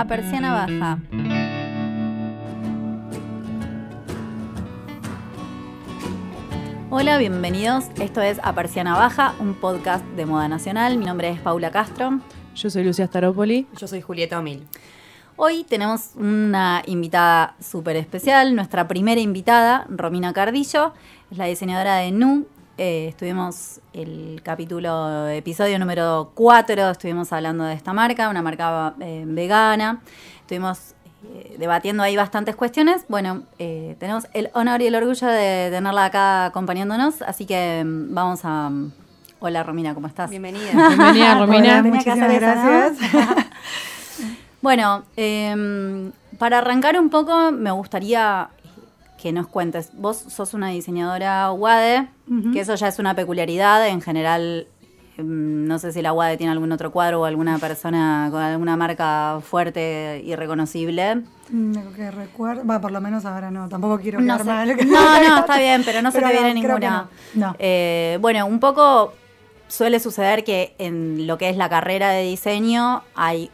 A Persiana Baja. Hola, bienvenidos. Esto es A Persiana Baja, un podcast de moda nacional. Mi nombre es Paula Castro. Yo soy Lucia Staropoli. Yo soy Julieta Omil. Hoy tenemos una invitada súper especial, nuestra primera invitada, Romina Cardillo, es la diseñadora de Nu. Eh, estuvimos el capítulo, episodio número 4, estuvimos hablando de esta marca, una marca eh, vegana. Estuvimos eh, debatiendo ahí bastantes cuestiones. Bueno, eh, tenemos el honor y el orgullo de tenerla acá acompañándonos, así que mm, vamos a... mm, Hola Romina, ¿cómo estás? Bienvenida. Bienvenida, Romina. Eso, ¿no? bueno, em, para arrancar un poco, me gustaría que nos cuentes. Vos sos una diseñadora WADE, que eso ya es una peculiaridad. En general, em, no sé si la WADE tiene algún otro cuadro o alguna persona con alguna marca fuerte y reconocible. Mm, Lo que recuerdo, va, por lo menos ahora no, tampoco quiero No, sé. mal. no, no, está bien, pero no se Pero te no, viene ninguna. no. No. Eh, bueno, un poco suele suceder que en lo que es la carrera de diseño hay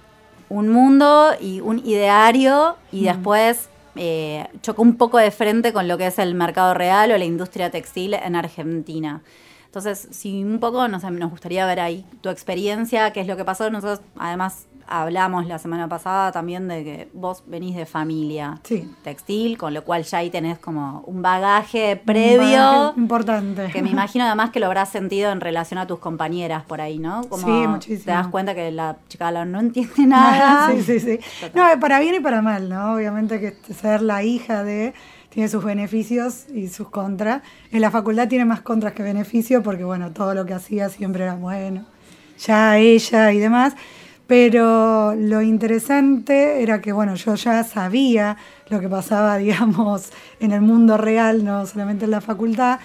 un mundo y un ideario y después eh, choca un poco de frente con lo que es el mercado real o la industria textil en Argentina. Entonces, si un poco, no sé, nos gustaría ver ahí tu experiencia, qué es lo que pasó. Nosotros, además, hablamos la semana pasada también de que vos venís de familia Sí. textil, con lo cual ya ahí tenés como un bagaje Un previo. bagaje Importante. Que me imagino además que lo habrás sentido en relación a tus compañeras por ahí, ¿no? Como Sí, muchísimo. Te das cuenta que la chica no entiende nada. sí, sí, sí. No, para bien y para mal, ¿no? Obviamente que ser la hija de tiene sus beneficios y sus contras. En la facultad tiene más contras que beneficios porque, bueno, todo lo que hacía siempre era bueno. Ya ella y demás. Pero lo interesante era que, bueno, yo ya sabía lo que pasaba, digamos, en el mundo real, no solamente en la facultad.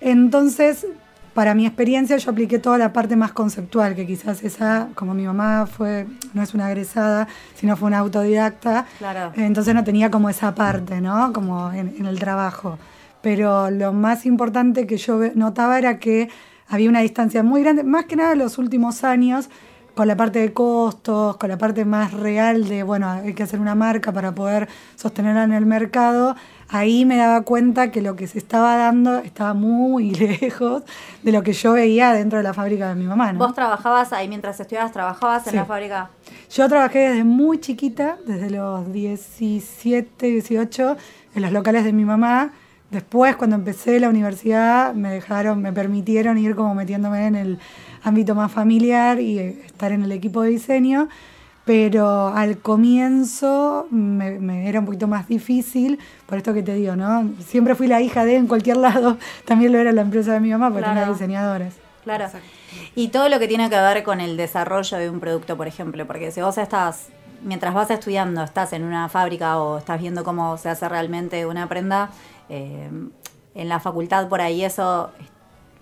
Entonces, para mi experiencia, yo apliqué toda la parte más conceptual, que quizás esa, como mi mamá fue, no es una egresada, sino fue una autodidacta, Claro. entonces no tenía como esa parte, ¿no? Como en, en el trabajo. Pero lo más importante que yo notaba era que había una distancia muy grande, más que nada en los últimos años, con la parte de costos, con la parte más real de, bueno, hay que hacer una marca para poder sostenerla en el mercado, ahí me daba cuenta que lo que se estaba dando estaba muy lejos de lo que yo veía dentro de la fábrica de mi mamá, ¿no? Vos trabajabas ahí mientras estudiabas, trabajabas en la fábrica. Yo trabajé desde muy chiquita, desde los 17, 18, en los locales de mi mamá. Después, cuando empecé la universidad, me dejaron, me permitieron ir como metiéndome en el ámbito más familiar y eh, estar en el equipo de diseño. Pero al comienzo me, me era un poquito más difícil, por esto que te digo, ¿no? Siempre fui la hija de en cualquier lado, también lo era la empresa de mi mamá, porque Claro. tenía diseñadores. Claro. Y todo lo que tiene que ver con el desarrollo de un producto, por ejemplo, porque si vos estás, mientras vas estudiando, estás en una fábrica o estás viendo cómo se hace realmente una prenda, eh, en la facultad por ahí eso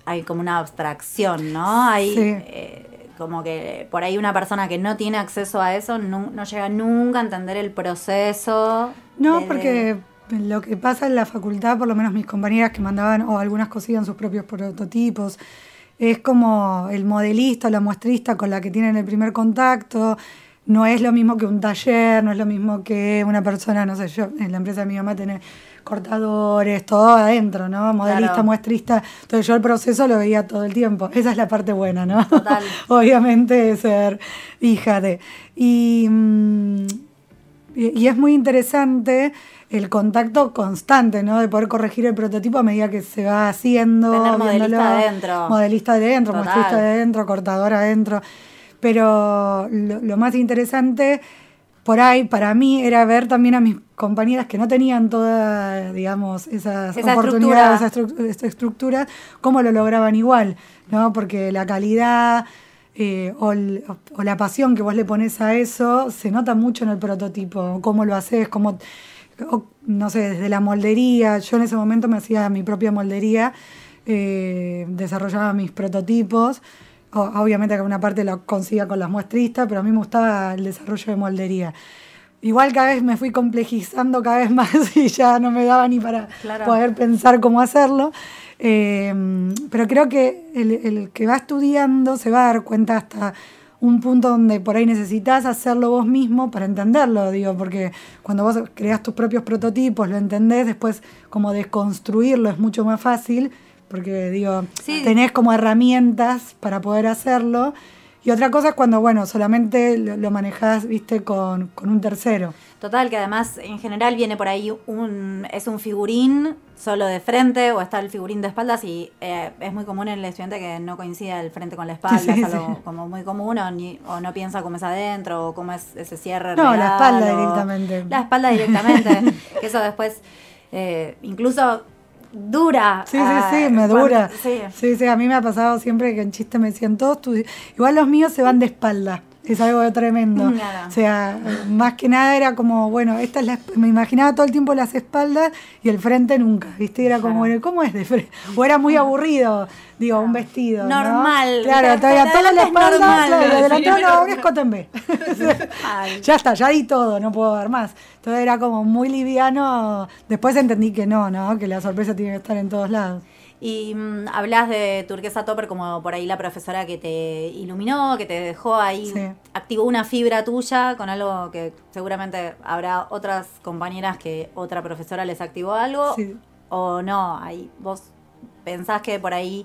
hay como una abstracción, ¿no? Hay Sí. eh, como que por ahí una persona que no tiene acceso a eso no, no llega nunca a entender el proceso. No, porque lo que pasa en la facultad, por lo menos mis compañeras que mandaban, o algunas cosían sus propios prototipos, es como el modelista o la muestrista con la que tienen el primer contacto. No es lo mismo que un taller, no es lo mismo que una persona, no sé, yo en la empresa de mi mamá tiene cortadores, todo adentro, ¿no? Modelista, Claro. muestrista. Entonces yo el proceso lo veía todo el tiempo. Esa es la parte buena, ¿no? Total. Obviamente ser hija de. Y, mm, y, y es muy interesante el contacto constante, ¿no? De poder corregir el prototipo a medida que se va haciendo. Tener modelista adentro. Modelista adentro, muestrista adentro, cortador adentro. Pero lo, lo más interesante por ahí para mí era ver también a mis compañeras que no tenían toda, digamos, esas Esa oportunidades, estructura. esas estru- esta estructura, cómo lo lograban igual, ¿no? Porque la calidad eh, o, el- o la pasión que vos le pones a eso se nota mucho en el prototipo, cómo lo haces, cómo, o, no sé, desde la moldería, yo en ese momento me hacía mi propia moldería, eh, desarrollaba mis prototipos, o- obviamente que una parte lo conseguía con las muestristas, pero a mí me gustaba el desarrollo de moldería. Igual cada vez me fui complejizando cada vez más y ya no me daba ni para Claro. poder pensar cómo hacerlo. Eh, pero creo que el, el que va estudiando se va a dar cuenta hasta un punto donde por ahí necesitas hacerlo vos mismo para entenderlo, digo, porque cuando vos creas tus propios prototipos, lo entendés, después como desconstruirlo es mucho más fácil, porque digo, Sí. tenés como herramientas para poder hacerlo. Y otra cosa es cuando, bueno, solamente lo, lo manejás, viste, con, con un tercero. Total, que además en general viene por ahí un, es un figurín solo de frente o está el figurín de espaldas y eh, es muy común en el estudiante que no coincida el frente con la espalda, Sí, es algo sí. como muy común o, ni- o no piensa cómo es adentro o cómo es ese cierre. No, la espalda o- directamente. La espalda directamente, que eso después eh, incluso dura. Sí, sí, ah, sí, me cuando- dura. sí. Sí, sí, a mí me ha pasado siempre que en chiste me decían todos tus... Igual los míos se van de espalda. Es algo tremendo. O sea, más que nada era como, bueno, esta es la, me imaginaba todo el tiempo las espaldas y el frente nunca, ¿viste? Era como, Claro. bueno, ¿cómo es de frente? O era muy aburrido, digo, un vestido. ¿no? Normal. Claro, La- todavía toda la espalda, claro, Filipino no, normal. es. Ay. ya está, ya di todo, no puedo ver más. Entonces era como muy liviano. Después entendí que no, ¿no? Que la sorpresa tiene que estar en todos lados. Y mm, hablas de Turquesa Topper como por ahí la profesora que te iluminó, que te dejó ahí, Sí. activó una fibra tuya con algo que seguramente habrá otras compañeras que otra profesora les activó algo. Sí. O no, ahí vos pensás que por ahí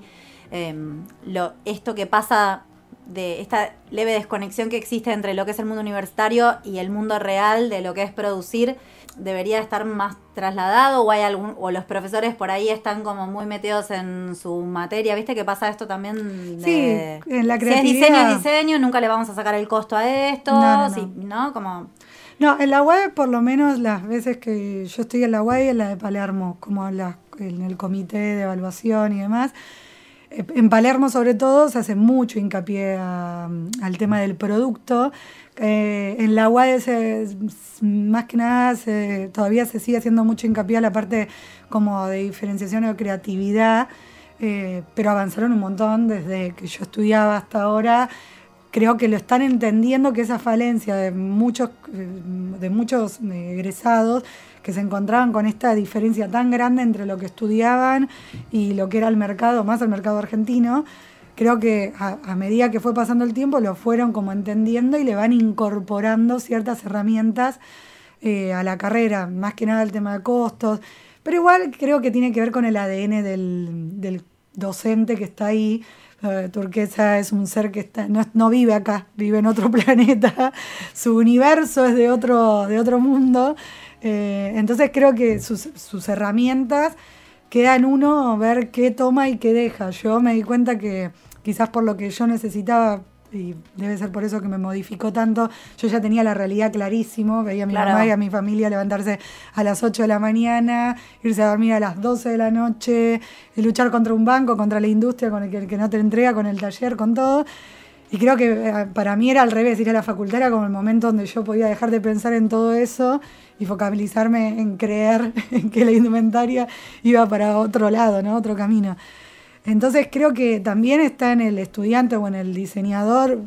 em, lo, esto que pasa de esta leve desconexión que existe entre lo que es el mundo universitario y el mundo real de lo que es producir debería estar más trasladado o hay algún o los profesores por ahí están como muy metidos en su materia viste que pasa esto también de, Sí, en la si es diseño creatividad. es diseño nunca le vamos a sacar el costo a esto No, no, no. si- ¿no? como No, en la UAE, por lo menos las veces que yo estoy en la UAE y en la de Palermo, como en, la- en el comité de evaluación y demás. Eh, En Palermo, sobre todo, se hace mucho hincapié a- al tema del producto. En la UAE, más que nada, todavía se sigue haciendo mucho hincapié a la parte como de diferenciación o creatividad, eh, pero avanzaron un montón desde que yo estudiaba hasta ahora. Creo que lo están entendiendo que esa falencia de muchos, de muchos egresados que se encontraban con esta diferencia tan grande entre lo que estudiaban y lo que era el mercado, más el mercado argentino, creo que a, medida que fue pasando el tiempo lo fueron como entendiendo y le van incorporando ciertas herramientas eh, a la carrera, más que nada el tema de costos, pero igual creo que tiene que ver con el ADN del, docente que está ahí. Eh, Turquesa es un ser que está, no, no vive acá, vive en otro planeta, su universo es de otro, de otro mundo, Eh, entonces creo que sus herramientas queda en uno ver qué toma y qué deja. Yo me di cuenta que quizás por lo que yo necesitaba, y debe ser por eso que me modificó tanto, yo ya tenía la realidad clarísimo, veía a mi Claro. mamá y a mi familia levantarse a las 8 de la mañana, irse a dormir a las 12 de la noche, y luchar contra un banco, contra la industria, con el que, el que no te entrega, con el taller, con todo. Y creo que eh, para mí era al revés, ir a la facultad era como el momento donde yo podía dejar de pensar en todo eso y focalizarme en creer que la indumentaria iba para otro lado, ¿no? Otro camino. Entonces creo que también está en el estudiante o en el diseñador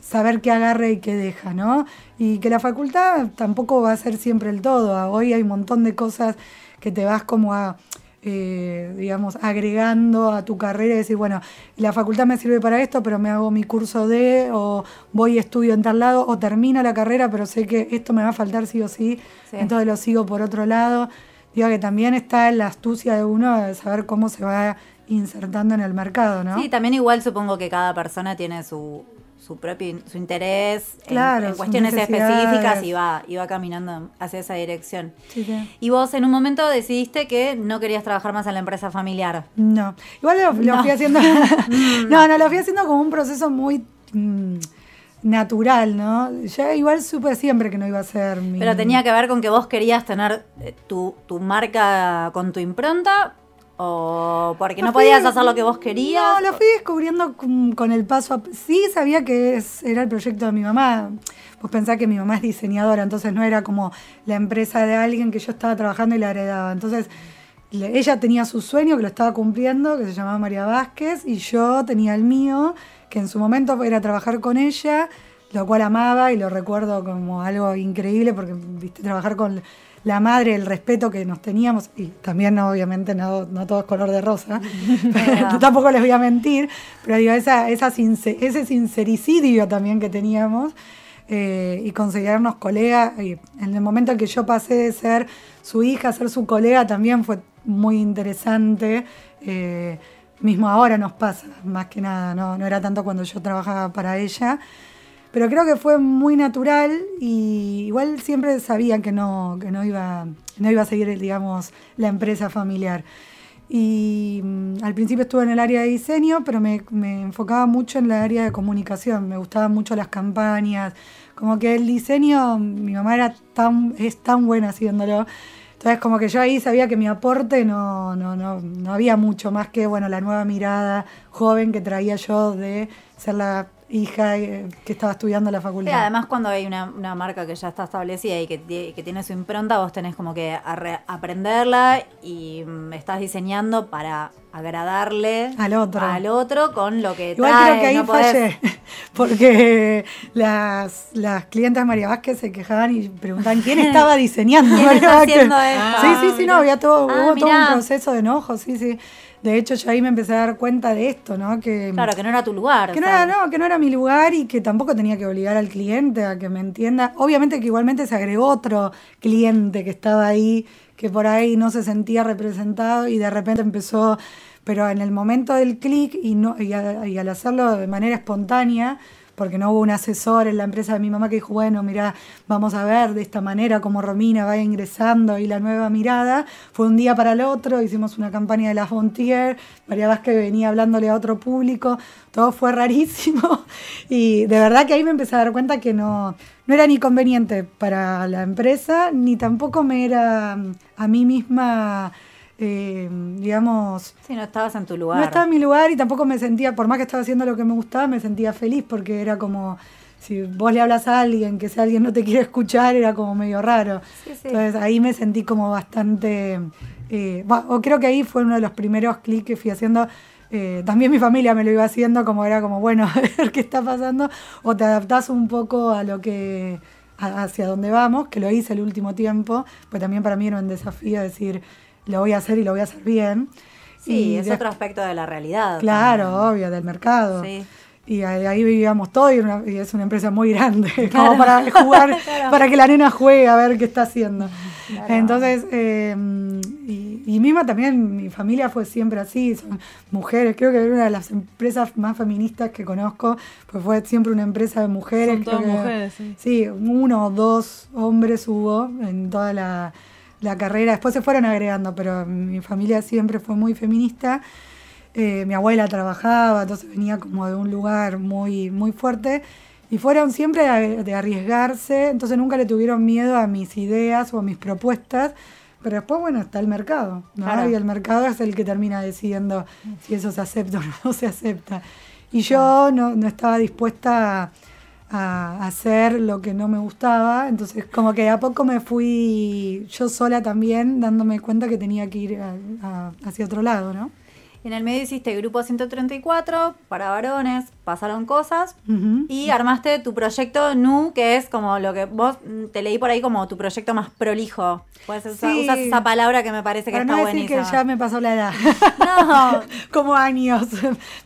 saber qué agarre y qué deja, ¿no? Y que la facultad tampoco va a ser siempre el todo. Hoy hay un montón de cosas que te vas como a, eh, digamos, agregando a tu carrera y decir, bueno, la facultad me sirve para esto, pero me hago mi curso de, o voy y estudio en tal lado, o termino la carrera, pero sé que esto me va a faltar sí o sí, Sí. entonces lo sigo por otro lado. Digo que también está la astucia de uno de saber cómo se va insertando en el mercado, ¿no? Sí, también igual supongo que cada persona tiene su, su propio su interés en- Claro, en, sus cuestiones específicas y va, va caminando hacia esa dirección. Sí, sí. Y vos en un momento decidiste que no querías trabajar más en la empresa familiar. No, igual lo, lo No. fui haciendo. no, no, lo fui haciendo como un proceso muy mm, natural, ¿no? Ya igual supe siempre que no iba a ser mi. Pero tenía que ver con que vos querías tener eh, tu, tu marca con tu impronta o porque no fui- podías hacer lo que vos querías. No, lo fui descubriendo con, con el paso a. Sí, sabía que es- era el proyecto de mi mamá. Vos pensás que mi mamá es diseñadora, entonces no era como la empresa de alguien que yo estaba trabajando y la heredaba. Entonces, le- ella tenía su sueño que lo estaba cumpliendo, que se llamaba María Vázquez, y yo tenía el mío, que en su momento era trabajar con ella, lo cual amaba y lo recuerdo como algo increíble, porque viste, trabajar con la madre, el respeto que nos teníamos, y también obviamente no, no todo es color de rosa, pero tampoco les voy a mentir, pero digo, esa, esa ese sincericidio también que teníamos. Eh, y considerarnos colegas. Y en el momento en que yo pasé de ser su hija a ser su colega también fue muy interesante. Eh, mismo ahora nos pasa, más que nada, no, no era tanto cuando yo trabajaba para ella. Pero creo que fue muy natural y igual siempre sabía que no, que no, iba, no iba a seguir, digamos, la empresa familiar. Y mm, al principio estuve en el área de diseño, pero me, me, enfocaba mucho en la área de comunicación. Me gustaban mucho las campañas. Como que el diseño, mi mamá era tan, es tan buena haciéndolo. Entonces, como que yo ahí sabía que mi aporte no, no, no, no había mucho más que bueno la nueva mirada joven que traía yo de ser la hija eh, que estaba estudiando la facultad. Sí, además cuando hay una, marca que ya está establecida y que, que, tiene su impronta, vos tenés como que aprenderla y mm, estás diseñando para agradarle al otro, al otro con lo que Igual creo que ahí fallé, porque las, las clientas María Vázquez se quejaban y preguntaban quién estaba diseñando. ¿Quién está haciendo esto? Sí, sí, sí, no, había todo, ah, hubo todo un proceso de enojo, sí, sí. De hecho, yo ahí me empecé a dar cuenta de esto, ¿no? Que, claro, que no era tu lugar. Que no era, no, que no era mi lugar y que tampoco tenía que obligar al cliente a que me entienda. Obviamente que igualmente se agregó otro cliente que estaba ahí, que por ahí no se sentía representado y de repente empezó, pero en el momento del clic y, no, y al hacerlo de manera espontánea, porque no hubo un asesor en la empresa de mi mamá que dijo, bueno, mira, vamos a ver de esta manera cómo Romina va ingresando y la nueva mirada. Fue un día para el otro, hicimos una campaña de la Fontier, María Vázquez venía hablándole a otro público, todo fue rarísimo y de verdad que ahí me empecé a dar cuenta que no, no era ni conveniente para la empresa, ni tampoco me era a mí misma eh, digamos... Sí, no estabas en tu lugar. No estaba en mi lugar y tampoco me sentía, por más que estaba haciendo lo que me gustaba, me sentía feliz porque era como, si vos le hablas a alguien, que si alguien no te quiere escuchar, era como medio raro. Entonces ahí me sentí como bastante... Eh, o creo que ahí fue uno de los primeros clics que fui haciendo. Eh, también mi familia me lo iba haciendo, como era como, bueno, a ver qué está pasando, o te adaptás un poco a lo que hacia dónde vamos, que lo hice el último tiempo, pues también para mí era un desafío decir, lo voy a hacer y lo voy a hacer bien. Sí, es otro aspecto de la realidad. Claro, obvio, del mercado. Sí. Y ahí vivíamos todo y, es una empresa muy grande, como para jugar, para que la nena juegue a ver qué está haciendo. Entonces, eh, y, y, misma también, mi familia fue siempre así, son mujeres, creo que es una de las empresas más feministas que conozco, pues fue siempre una empresa de mujeres. Son todas mujeres, sí. Sí, uno o dos hombres hubo en toda la la carrera. Después se fueron agregando, pero mi familia siempre fue muy feminista. Eh, mi abuela trabajaba, entonces venía como de un lugar muy, muy fuerte. Y fueron siempre de, arriesgarse, entonces nunca le tuvieron miedo a mis ideas o a mis propuestas. Pero después, bueno, está el mercado, ¿no? Y el mercado es el que termina decidiendo si eso se acepta o no se acepta. Y yo no, no estaba dispuesta a a hacer lo que no me gustaba. Entonces, como que a poco me fui yo sola también, dándome cuenta que tenía que ir hacia otro lado, ¿no? En el medio hiciste Grupo 134 para varones, pasaron cosas y armaste tu proyecto NU, que es como lo que vos mm, te leí por ahí como tu proyecto más prolijo. Puedes usar, esa palabra que me parece que está no buenísima. que ya me pasó la edad. No. como años.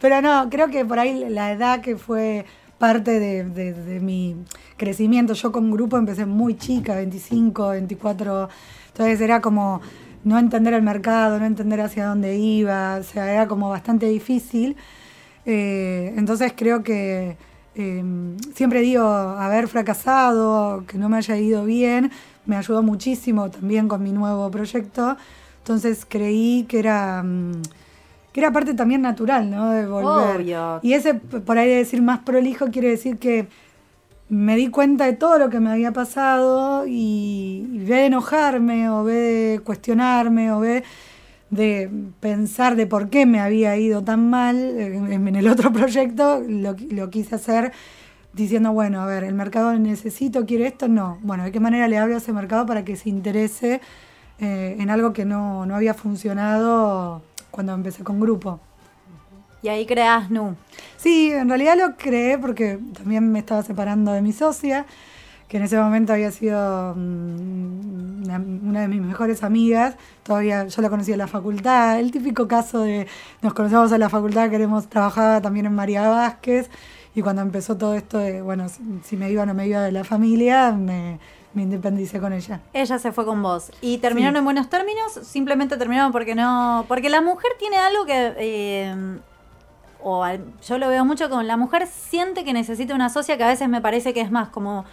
Pero no, creo que por ahí la edad que fue parte de, mi crecimiento. Yo con grupo empecé muy chica, 25, 24, entonces era como no entender el mercado, no entender hacia dónde iba, o sea, era como bastante difícil. Eh, entonces creo que em, siempre digo, haber fracasado, que no me haya ido bien, me ayudó muchísimo también con mi nuevo proyecto. Entonces creí que era... Mm, era parte también natural, ¿no? De volver. Y ese, por ahí decir más prolijo, quiere decir que me di cuenta de todo lo que me había pasado y, ve de enojarme o ve de cuestionarme o ve de pensar de por qué me había ido tan mal en, el otro proyecto, lo, lo, quise hacer diciendo, bueno, a ver, el mercado necesito, quiere esto, no. Bueno, ¿de qué manera le hablo a ese mercado para que se interese eh, en algo que no, no había funcionado cuando empecé con grupo. Y ahí creas Nu. Sí, en realidad lo creé porque también me estaba separando de mi socia, que en ese momento había sido mm, una, de mis mejores amigas, todavía yo la conocí en la facultad, el típico caso de nos conocemos en la facultad, queremos trabajar también en María Vázquez, y cuando empezó todo esto de, bueno, si, si me iba o no me iba de la familia, me, me independicé con ella. Ella se fue con vos. ¿Y terminaron Sí. en buenos términos? Simplemente terminaron porque no. Porque la mujer tiene algo que. eh, o al- yo lo veo mucho con la mujer siente que necesita una socia que a veces me parece que es más como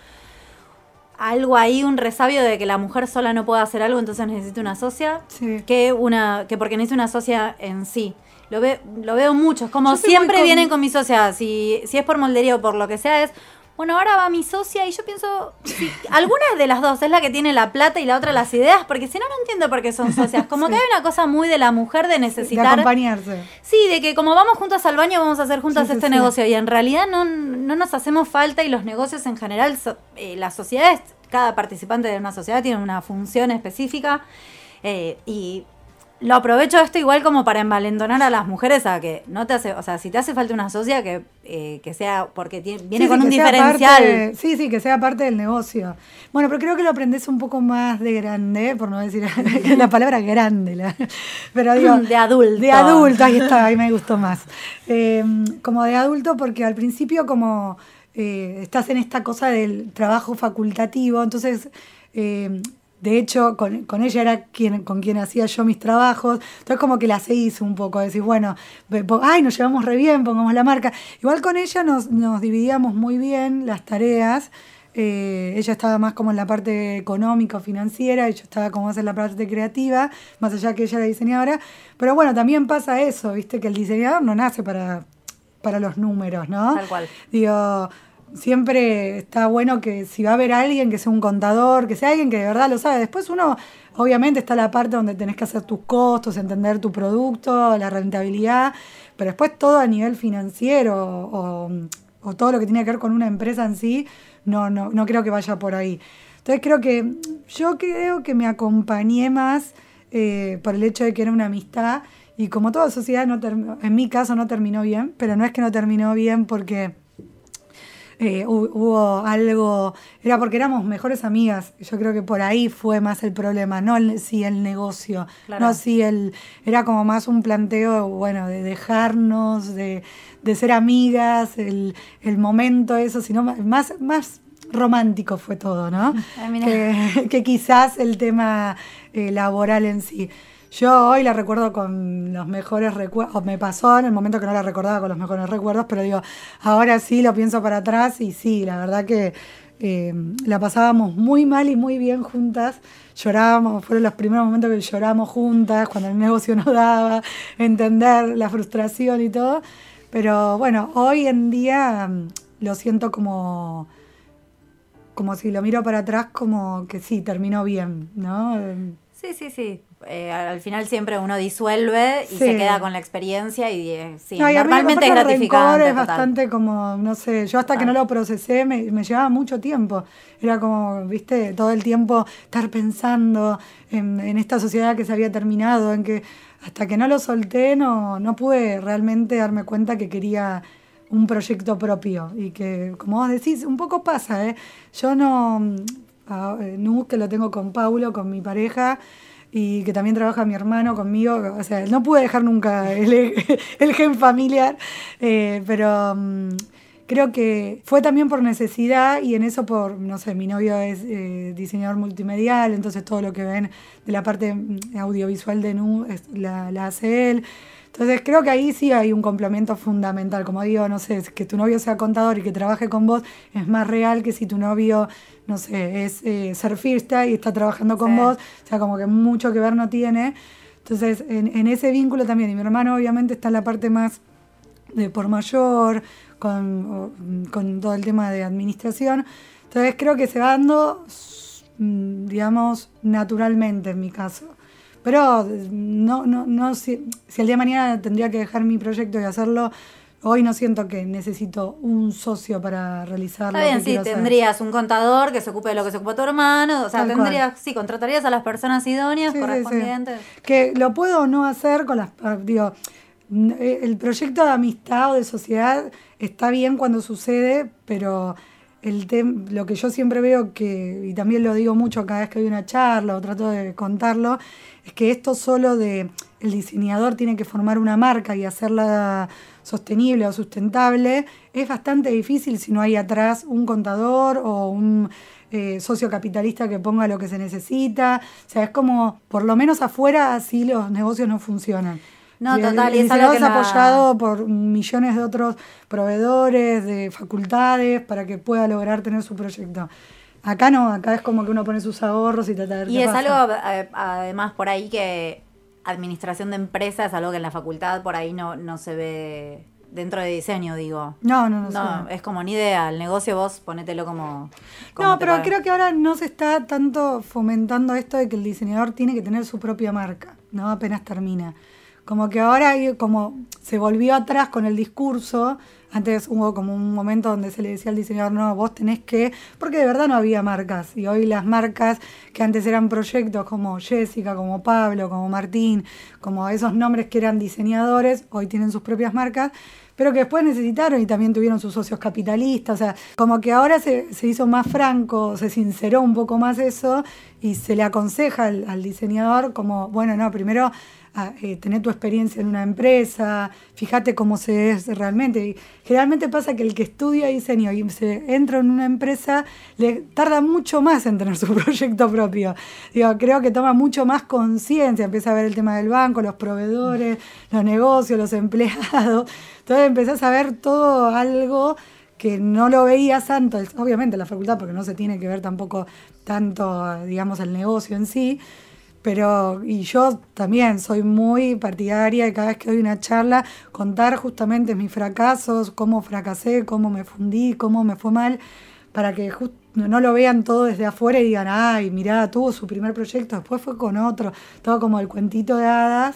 algo ahí, un resabio de que la mujer sola no puede hacer algo, entonces necesita una socia, Sí. que una que porque necesita una socia en sí. Lo, ve, lo veo mucho, es como Yo siempre con- vienen con mi socia, si, si es por moldería o por lo que sea, es, bueno, ahora va mi socia y yo pienso, si alguna de las dos es la que tiene la plata y la otra las ideas, porque si no, no entiendo por qué son socias. Como que hay una cosa muy de la mujer de De necesitar... acompañarse. Sí, de que como vamos juntas al baño vamos a hacer juntas sí, este sí. negocio y en realidad no, no nos hacemos falta y los negocios en general, so- eh, las sociedades, cada participante de una sociedad tiene una función específica eh, y lo aprovecho esto igual como para envalentonar a las mujeres a que no te hace, o sea, si te hace falta una socia que, eh, que sea porque tiene- viene Sí, con sí, un diferencial. sí, sí, que sea parte del negocio. Bueno, pero creo que lo aprendes un poco más de grande, por no decir la palabra grande. la- pero digo, De adulto. De adulto, ahí está, ahí me gustó más. Eh, como de adulto, porque al principio como eh, estás en esta cosa del trabajo facultativo, entonces... eh, de hecho, con, con ella era quien, con quien hacía yo mis trabajos. Entonces, como que la seguís un poco. Decís, bueno, ay, nos llevamos re bien, pongamos la marca. Igual con ella nos, nos dividíamos muy bien las tareas. Eh, ella estaba más como en la parte económica o financiera y yo estaba como más en la parte creativa, más allá que ella era diseñadora. Pero bueno, también pasa eso, viste, que el diseñador no nace para, para los números, ¿no? Tal cual. Digo, siempre está bueno que si va a haber alguien que sea un contador, que sea alguien que de verdad lo sabe. Después uno, obviamente, está la parte donde tenés que hacer tus costos, entender tu producto, la rentabilidad, pero después todo a nivel financiero o, todo lo que tiene que ver con una empresa en sí, no, no, no creo que vaya por ahí. Entonces creo que yo creo que me acompañé más eh, por el hecho de que era una amistad y como toda sociedad, no en mi caso no terminó bien, pero no es que no terminó bien porque eh, hu- hubo algo, era porque éramos mejores amigas. Yo creo que por ahí fue más el problema, no el, sí el negocio, Claro. no sí el, era como más un planteo, bueno, de dejarnos, de, de ser amigas, el, el momento, eso, sino más, más romántico fue todo, ¿no? Ay, mira. que, que quizás el tema eh, laboral en sí. Yo hoy la recuerdo con los mejores recuerdos, me pasó en el momento que no la recordaba con los mejores recuerdos, pero digo, ahora sí lo pienso para atrás y sí, la verdad que eh, la pasábamos muy mal y muy bien juntas, llorábamos, fueron los primeros momentos que lloramos juntas, cuando el negocio no daba, entender la frustración y todo, pero bueno, hoy en día mm, lo siento como como si lo miro para atrás, como que sí, terminó bien, ¿no? Sí, sí, sí. Eh, al final siempre uno disuelve y Sí. se queda con la experiencia y eh, sí, No, y a mí, normalmente es el gratificante. es total. bastante como, no sé, yo hasta que no lo procesé me, me llevaba mucho tiempo. Era como, viste, todo el tiempo estar pensando en, en esta sociedad que se había terminado, en que hasta que no lo solté no, no pude realmente darme cuenta que quería un proyecto propio y que, como vos decís, un poco pasa, ¿eh? Yo no, a- eh, que lo tengo con Paulo, con mi pareja, y que también trabaja mi hermano conmigo, o sea, no pude dejar nunca el, el gen familiar, eh, pero mm, creo que fue también por necesidad y en eso por, no sé, mi novio es eh, diseñador multimedial, entonces todo lo que ven de la parte mm, audiovisual de Nu la hace él. Entonces creo que ahí sí hay un complemento fundamental. Como digo, no sé, que tu novio sea contador y que trabaje con vos es más real que si tu novio, no sé, es eh, surfista y está trabajando con Sí. vos. O sea, como que mucho que ver no tiene. Entonces, en, en ese vínculo también. Y mi hermano obviamente está en la parte más de por mayor, con todo el tema de administración. Entonces creo que se va dando, mm, digamos, naturalmente en mi caso. Pero no, no, no si, si el día de mañana tendría que dejar mi proyecto y hacerlo, hoy no siento que necesito un socio para realizarlo. Está bien, sí, tendrías un contador que se ocupe de lo que se ocupa tu hermano, o sea, Tal tendrías, sí, contratarías a las personas idóneas Sí, sí, sí. correspondientes. Que lo puedo o no hacer con las... ah, Digo, eh, el proyecto de amistad o de sociedad está bien cuando sucede, pero el lo que yo siempre veo que, y también lo digo mucho cada vez que hay una charla o trato de contarlo, es que esto solo de el diseñador tiene que formar una marca y hacerla sostenible o sustentable, es bastante difícil si no hay atrás un contador o un eh, socio capitalista que ponga lo que se necesita. O sea, es como, por lo menos afuera, así los negocios no funcionan. No, Y el- total, y el es que la- apoyado por millones de otros proveedores, de facultades, para que pueda lograr tener su proyecto. Acá no, acá es como que uno pone sus ahorros y trata de Y es pasa. algo, eh, además, por ahí que administración de empresas es algo que en la facultad por ahí no, no se ve dentro de diseño, digo. No, no, no. No, sé. es como ni idea. El negocio vos ponételo como. como No, pero creo que ahora no se está tanto fomentando esto de que el diseñador tiene que tener su propia marca, ¿no? Apenas termina. Como que ahora como se volvió atrás con el discurso. Antes hubo como un momento donde se le decía al diseñador, no, vos tenés que, porque de verdad no había marcas. Y hoy las marcas que antes eran proyectos como Jessica, como Pablo, como Martín, como esos nombres que eran diseñadores, hoy tienen sus propias marcas pero que después necesitaron y también tuvieron sus socios capitalistas, o sea, como que ahora se, se hizo más franco, se sinceró un poco más eso y se le aconseja al, al diseñador como, bueno, no, primero eh, tener tu experiencia en una empresa, fíjate cómo se es realmente. Generalmente pasa que el que estudia diseño y se entra en una empresa le tarda mucho más en tener su proyecto propio. Digo, creo que toma mucho más conciencia, empieza a ver el tema del banco, los proveedores, los negocios, los empleados. Entonces empezás a ver todo algo que no lo veías antes, obviamente en la facultad, porque no se tiene que ver tampoco tanto, digamos, el negocio en sí, pero y yo también soy muy partidaria de cada vez que doy una charla contar justamente mis fracasos, cómo fracasé, cómo me fundí, cómo me fue mal, para que just- no lo vean todo desde afuera y digan, ay, mirá, tuvo su primer proyecto, después fue con otro, todo como el cuentito de hadas.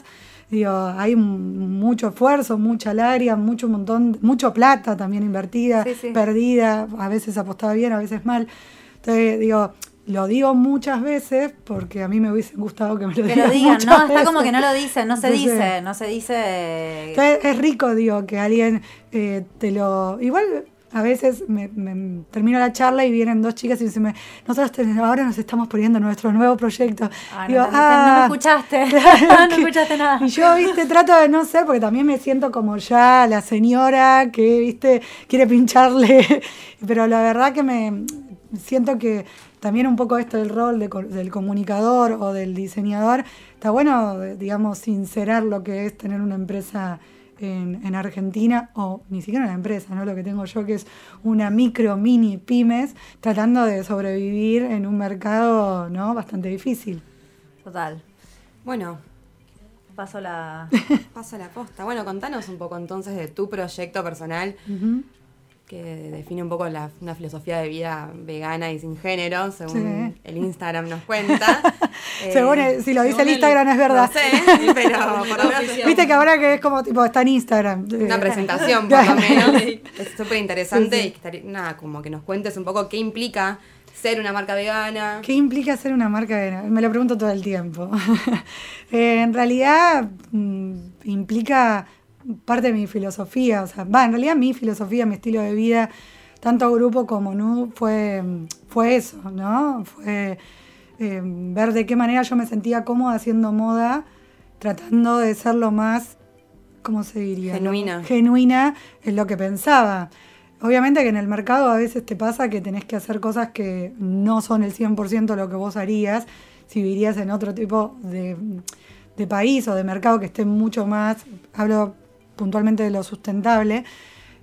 Digo, hay mucho esfuerzo, mucha lágrima, mucho montón, mucho plata también invertida, Sí, sí. perdida, a veces apostada bien, a veces mal. Entonces, digo, lo digo muchas veces porque a mí me hubiese gustado que me lo Que digan lo digan, muchas ¿no? Está como que no lo dicen, no se Entonces, dice, no se dice. entonces, es rico, digo, que alguien eh, te lo... Igual a veces me, me- termino la charla y vienen dos chicas y dicen, nosotros ahora nos estamos poniendo nuestro nuevo proyecto. Ah, no, Digo, no "Ah, me escuchaste. claro no escuchaste nada. Y yo, viste, trato de no ser, porque también me siento como ya la señora que, viste, quiere pincharle. Pero la verdad que me siento que también un poco esto del rol de del comunicador o del diseñador, está bueno, digamos, sincerar lo que es tener una empresa en, en Argentina, o ni siquiera una empresa, ¿no? Lo que tengo yo que es una micro, mini, pymes, tratando de sobrevivir en un mercado, ¿no? Bastante difícil. Total. Bueno, Paso la. pasa la posta. Bueno, contanos un poco entonces de tu proyecto personal. Que define un poco la- una filosofía de vida vegana y sin género, según Sí. el Instagram nos cuenta. Eh, Según el- si lo dice el el- Instagram es verdad. No sé, pero por lo menos. Viste que ahora que es como tipo, está en Instagram. una Eh, presentación por lo menos. Es súper interesante Sí, sí. y estaría- nada, como que nos cuentes un poco qué implica ser una marca vegana. ¿Qué implica ser una marca vegana? Me lo pregunto todo el tiempo. Eh, en realidad mm, implica parte de mi filosofía, o sea, va, en realidad mi filosofía, mi estilo de vida, tanto grupo como NU, fue, fue eso, ¿no? Fue eh, ver de qué manera yo me sentía cómoda haciendo moda, tratando de ser lo más, ¿cómo se diría? Genuina. Genuina en lo que pensaba. Obviamente que en el mercado a veces te pasa que tenés que hacer cosas que no son el 100% lo que vos harías si vivirías en otro tipo de, de país o de mercado que esté mucho más, hablo puntualmente de lo sustentable,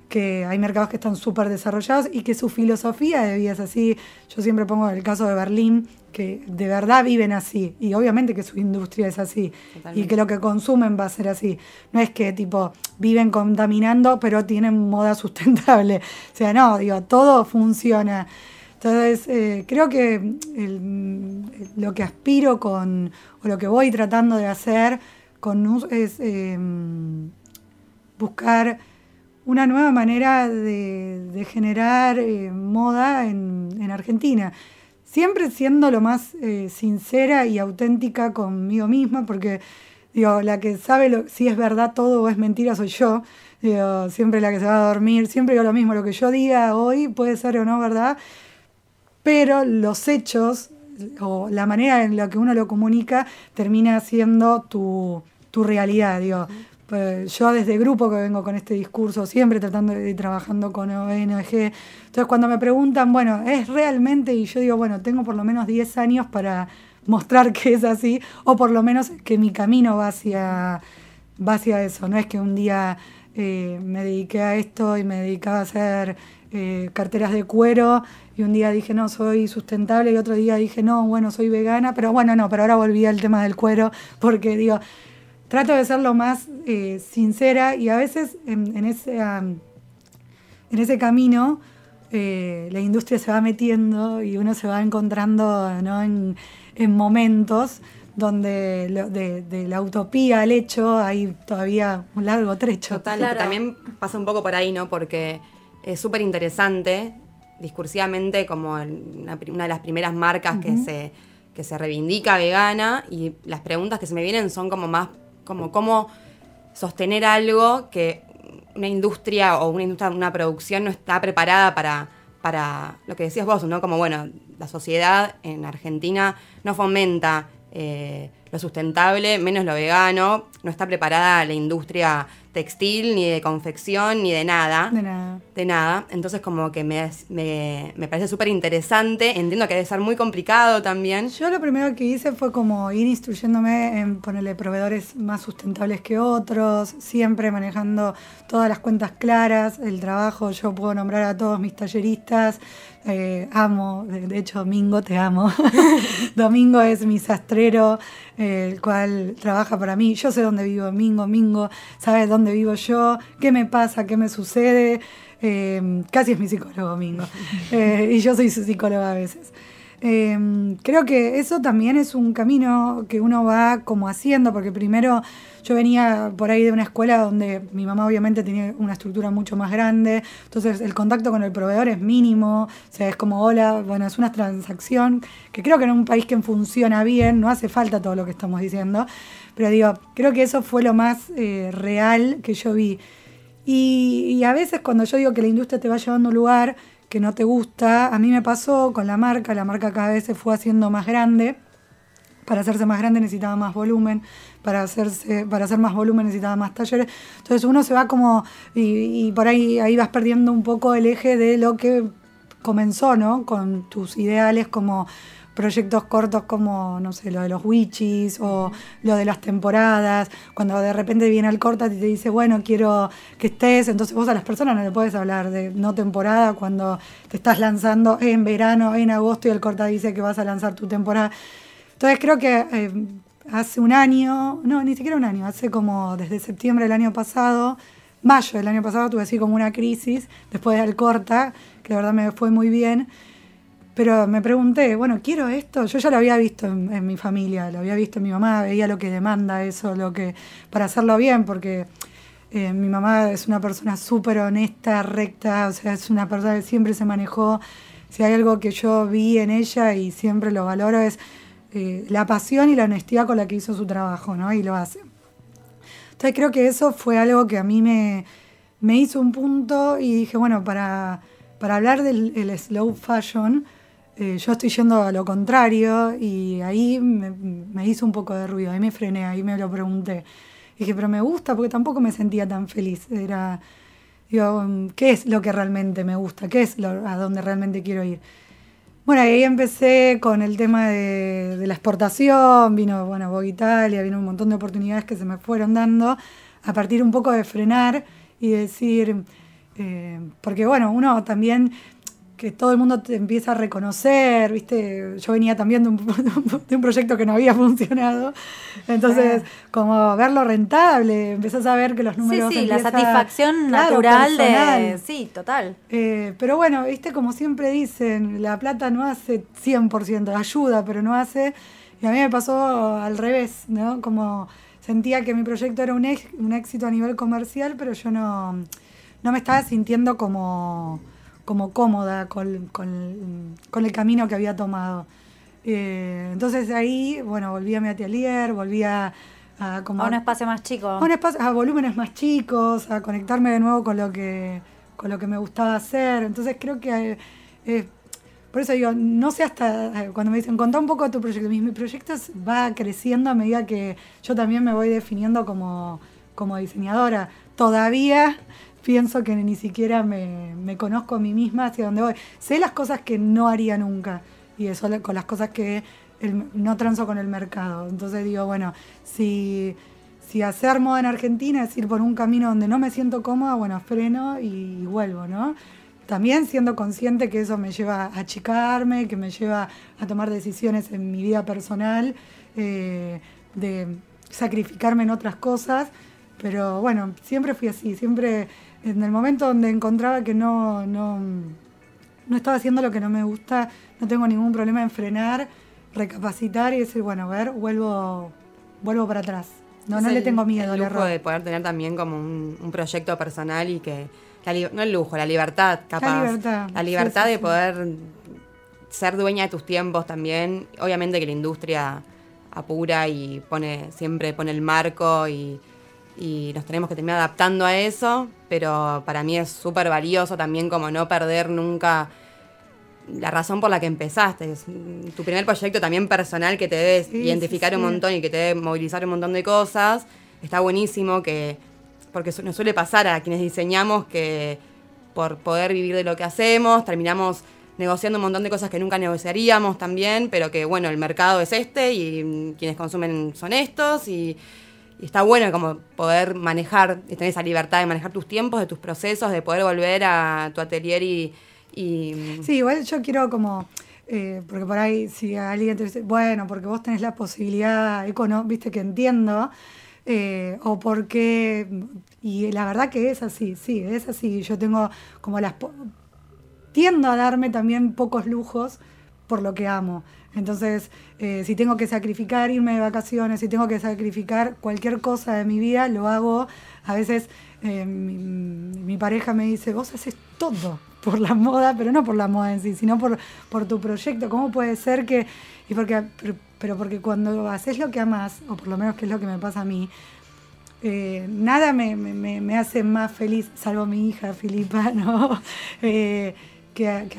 que hay mercados que están súper desarrollados y que su filosofía de vida es así. Yo siempre pongo el caso de Berlín, que de verdad viven así y obviamente que su industria es así y que lo que consumen va a ser así. No es que tipo viven contaminando pero tienen moda sustentable. O sea, no, digo, todo funciona. Entonces, eh, creo que el- lo que aspiro con, o lo que voy tratando de hacer con es eh, buscar una nueva manera de, generar eh, moda en, en Argentina. Siempre siendo lo más eh, sincera y auténtica conmigo misma, porque digo, la que sabe si es verdad todo o es mentira soy yo. Siempre la que se va a dormir, siempre digo lo mismo, lo que yo diga hoy puede ser o no verdad, pero los hechos o la manera en la que uno lo comunica termina siendo tu, tu realidad. Digo, yo desde grupo que vengo con este discurso, siempre tratando de ir trabajando con ONG. Entonces cuando me preguntan, bueno, ¿es realmente? Y yo digo, bueno, tengo por lo menos 10 años para mostrar que es así, o por lo menos que mi camino va hacia, va hacia eso. No es que un día eh, me dediqué a esto y me dedicaba a hacer eh, carteras de cuero y un día dije, no, soy sustentable y otro día dije, no, bueno, soy vegana, pero bueno, no, pero ahora volví al tema del cuero porque digo, trato de ser lo más eh, sincera y a veces en, ese, en ese camino eh, la industria se va metiendo y uno se va encontrando en, momentos donde de, la utopía al hecho hay todavía un largo trecho. Total, también pasa un poco por ahí, ¿no? Porque es súper interesante discursivamente como una, de las primeras marcas que, se, que se reivindica vegana y las preguntas que se me vienen son como más como cómo sostener algo que una industria o una industria, una producción no está preparada para, para lo que decías vos, ¿no? Como bueno, la sociedad en Argentina no fomenta eh, lo sustentable, menos lo vegano, no está preparada la industria textil, ni de confección, ni de nada. De nada. De nada. Entonces como que me, me, parece súper interesante. Entiendo que debe ser muy complicado también. Yo lo primero que hice fue como ir instruyéndome en ponerle proveedores más sustentables que otros, siempre manejando todas las cuentas claras, el trabajo, yo puedo nombrar a todos mis talleristas, eh, amo, de hecho Domingo te amo. Domingo es mi sastrero, el cual trabaja para mí. Yo sé dónde vivo Domingo, Domingo sabe dónde vivo yo, qué me pasa, qué me sucede. Eh, casi es mi psicólogo Domingo. Eh, y yo soy su psicóloga a veces. Creo que eso también es un camino que uno va como haciendo, porque primero yo venía por ahí de una escuela donde mi mamá obviamente tenía una estructura mucho más grande, entonces el contacto con el proveedor es mínimo, o sea, es como, hola, bueno, es una transacción que creo que en un país que funciona bien, no hace falta todo lo que estamos diciendo, pero digo, creo que eso fue lo más eh, real que yo vi. Y, y a veces cuando yo digo que la industria te va llevando a un lugar que no te gusta, a mí me pasó con la marca, la marca cada vez se fue haciendo más grande para hacerse más grande necesitaba más volumen, para, hacerse, para hacer más volumen necesitaba más talleres. Entonces uno se va como, y, por ahí, ahí vas perdiendo un poco el eje de lo que comenzó, ¿no? Con tus ideales como proyectos cortos como, no sé, lo de los witches o lo de las temporadas, cuando de repente viene el corta y te dice, bueno, quiero que estés, entonces vos a las personas no le puedes hablar de no temporada cuando te estás lanzando en verano, en agosto y el corta dice que vas a lanzar tu temporada. Entonces creo que eh, hace un año, no, ni siquiera un año, hace como desde septiembre del año pasado, mayo del año pasado, tuve así como una crisis después del corta, que la verdad me fue muy bien. Pero me pregunté, bueno, quiero esto. Yo ya lo había visto en, mi familia, lo había visto en mi mamá, veía lo que demanda eso, lo que para hacerlo bien, porque eh, mi mamá es una persona súper honesta, recta, o sea, es una persona que siempre se manejó. Si hay algo que yo vi en ella y siempre lo valoro es eh, la pasión y la honestidad con la que hizo su trabajo, ¿no? Y lo hace. Entonces creo que eso fue algo que a mí me, hizo un punto y dije, bueno, para, para hablar del slow fashion, eh, yo estoy yendo a lo contrario y ahí me, hizo un poco de ruido, ahí me frené, ahí me lo pregunté. dije, pero me gusta porque tampoco me sentía tan feliz. Era, digo, ¿qué es lo que realmente me gusta? ¿Qué es a dónde realmente quiero ir? Bueno, ahí empecé con el tema de, la exportación, vino, bueno, Vogue Italia, vino un montón de oportunidades que se me fueron dando, a partir un poco de frenar y decir, eh, porque bueno, uno también que todo el mundo te empieza a reconocer, ¿viste? Yo venía también de un, de un proyecto que no había funcionado, entonces como verlo rentable, empezás a ver que los números... Sí, sí, la satisfacción natural de... Sí, total. Eh, pero bueno, ¿viste? Como siempre dicen, la plata no hace 100%, ayuda, pero no hace... Y a mí me pasó al revés, ¿no? Como sentía que mi proyecto era un, un éxito a nivel comercial, pero yo no, no me estaba sintiendo como como cómoda con, el camino que había tomado. Eh, entonces ahí, bueno, volví a mi atelier, volví a, a como A un espacio más chico. a un espacio- a volúmenes más chicos, a conectarme de nuevo con lo que, con lo que me gustaba hacer. Entonces creo que eh, por eso digo, no sé hasta eh, cuando me dicen, contá un poco de tu proyecto. Mi, mi proyecto va creciendo a medida que yo también me voy definiendo como, como diseñadora. Todavía pienso que ni siquiera me, me conozco a mí misma hacia dónde voy. Sé las cosas que no haría nunca y eso con las cosas que no transo con el mercado. Entonces digo, bueno, si, si hacer moda en Argentina es ir por un camino donde no me siento cómoda, bueno, freno y, vuelvo, ¿no? También siendo consciente que eso me lleva a achicarme, que me lleva a tomar decisiones en mi vida personal, eh, de sacrificarme en otras cosas, pero bueno, siempre fui así, siempre en el momento donde encontraba que no, no, no estaba haciendo lo que no me gusta, no tengo ningún problema en frenar, recapacitar y decir, bueno, a ver, vuelvo, vuelvo para atrás. No, Es no le el- tengo miedo al error. de poder tener también como un, un proyecto personal y que la no el lujo, la libertad, capaz. libertad, La libertad sí, de sí. poder ser dueña de tus tiempos también. Obviamente que la industria apura y pone siempre pone el marco y, y nos tenemos que terminar adaptando a eso, pero para mí es súper valioso también como no perder nunca la razón por la que empezaste. Es tu primer proyecto también personal que te debe Sí, identificar sí, un sí. montón y que te debe movilizar un montón de cosas. Está buenísimo que, porque su- nos suele pasar a quienes diseñamos que por poder vivir de lo que hacemos, terminamos negociando un montón de cosas que nunca negociaríamos también, pero que bueno, el mercado es este y quienes consumen son estos y, y está bueno como poder manejar, tener esa libertad de manejar tus tiempos, de tus procesos, de poder volver a tu atelier y... Sí, igual yo quiero como, eh, porque por ahí si alguien te dice, bueno, porque vos tenés la posibilidad, econo viste que entiendo, eh, o porque, y la verdad que es así, sí, es así, yo tengo como las, tiendo a darme también pocos lujos por lo que amo. Entonces, eh, si tengo que sacrificar irme de vacaciones, si tengo que sacrificar cualquier cosa de mi vida, lo hago. A veces eh, mi, pareja me dice, vos haces todo por la moda, pero no por la moda en sí, sino por, tu proyecto. ¿Cómo puede ser que...? Y porque, pero, porque cuando haces lo que amas, o por lo menos que es lo que me pasa a mí, eh, nada me, hace más feliz, salvo mi hija Filipa, ¿no? Que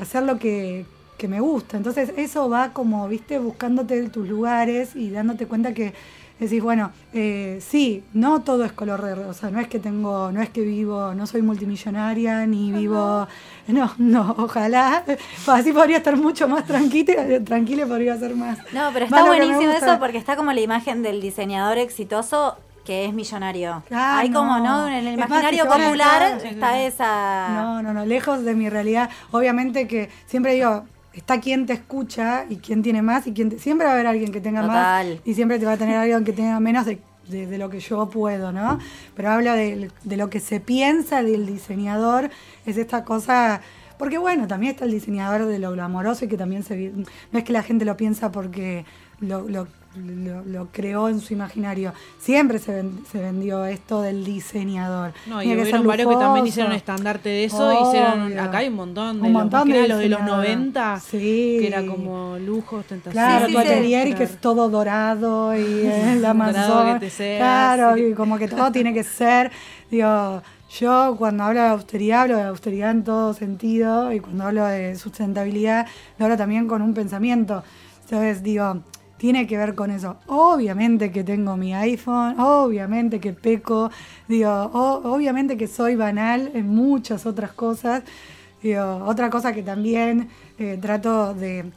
hacer lo que, que me gusta. Entonces eso va como, viste, buscándote tus lugares y dándote cuenta que decís, bueno, eh, sí, no todo es color de rosa, no es que tengo, no es que vivo, no soy multimillonaria, ni vivo, no, no, ojalá, así podría estar mucho más tranquila, tranquila y podría ser más. No, pero está buenísimo eso porque está como la imagen del diseñador exitoso que es millonario. Ah, Hay como, no. En el Es más, imaginario si popular está esa... No, no, no, lejos de mi realidad. Obviamente que siempre digo, está quien te escucha y quien tiene más y quien te- siempre va a haber alguien que tenga Total. más y siempre te va a tener alguien que tenga menos de, de- de lo que yo puedo, ¿no? Pero habla de, de lo que se piensa del diseñador, es esta cosa... Porque bueno, también está el diseñador de lo glamoroso y que también se... No es que la gente lo piensa porque lo, lo- lo- lo creó en su imaginario. Siempre se, ven- se vendió esto del diseñador. No, y hubieron varios que también hicieron estandarte de eso. Hicieron, Obvio. acá hay un montón de Un los, montón que de los de los diseñadores. 90, Sí. que era como lujo, ostentación. Claro, Sí, tu sí, que es todo dorado y eh, la Dorado manzana. que te sea, Claro, sí. y como que todo tiene que ser. Digo, yo cuando hablo de austeridad, hablo de austeridad en todo sentido y cuando hablo de sustentabilidad, lo hablo también con un pensamiento. Entonces, digo, tiene que ver con eso. Obviamente que tengo mi iPhone, obviamente que peco, digo, obviamente que soy banal en muchas otras cosas. Digo, otra cosa que también eh, trato de,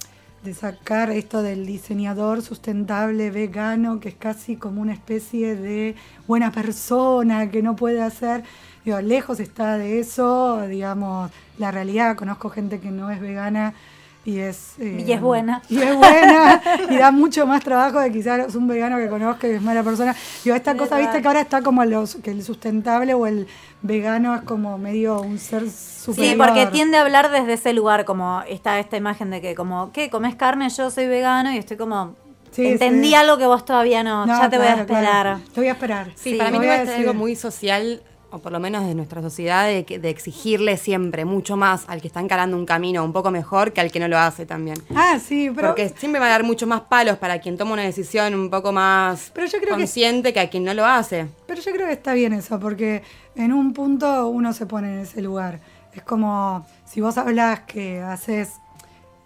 de sacar esto del diseñador sustentable, vegano, que es casi como una especie de buena persona que no puede hacer. Digo, lejos está de eso, digamos, la realidad, conozco gente que no es vegana y es... eh, Y es buena. Y es buena y da mucho más trabajo de quizás un vegano que conozca y es mala persona. Digo, esta cosa, viste que ahora está como los, que el sustentable o el vegano es como medio un ser superior. Sí, porque tiende a hablar desde ese lugar, como está esta imagen de que como, ¿qué? ¿Comés carne? Yo soy vegano y estoy como... Sí, Entendí sí. algo que vos todavía no, No, ya te voy a claro. esperar. Te voy a esperar. Sí, Sí, para mí decir. algo muy social o por lo menos de nuestra sociedad, de, que- de exigirle siempre mucho más al que está encarando un camino un poco mejor que al que no lo hace también. Ah, sí, pero... Porque siempre va a dar mucho más palos para quien toma una decisión un poco más Pero yo creo que- consciente que... a quien no lo hace. Pero yo creo que está bien eso, porque en un punto uno se pone en ese lugar. Es como si vos hablas que haces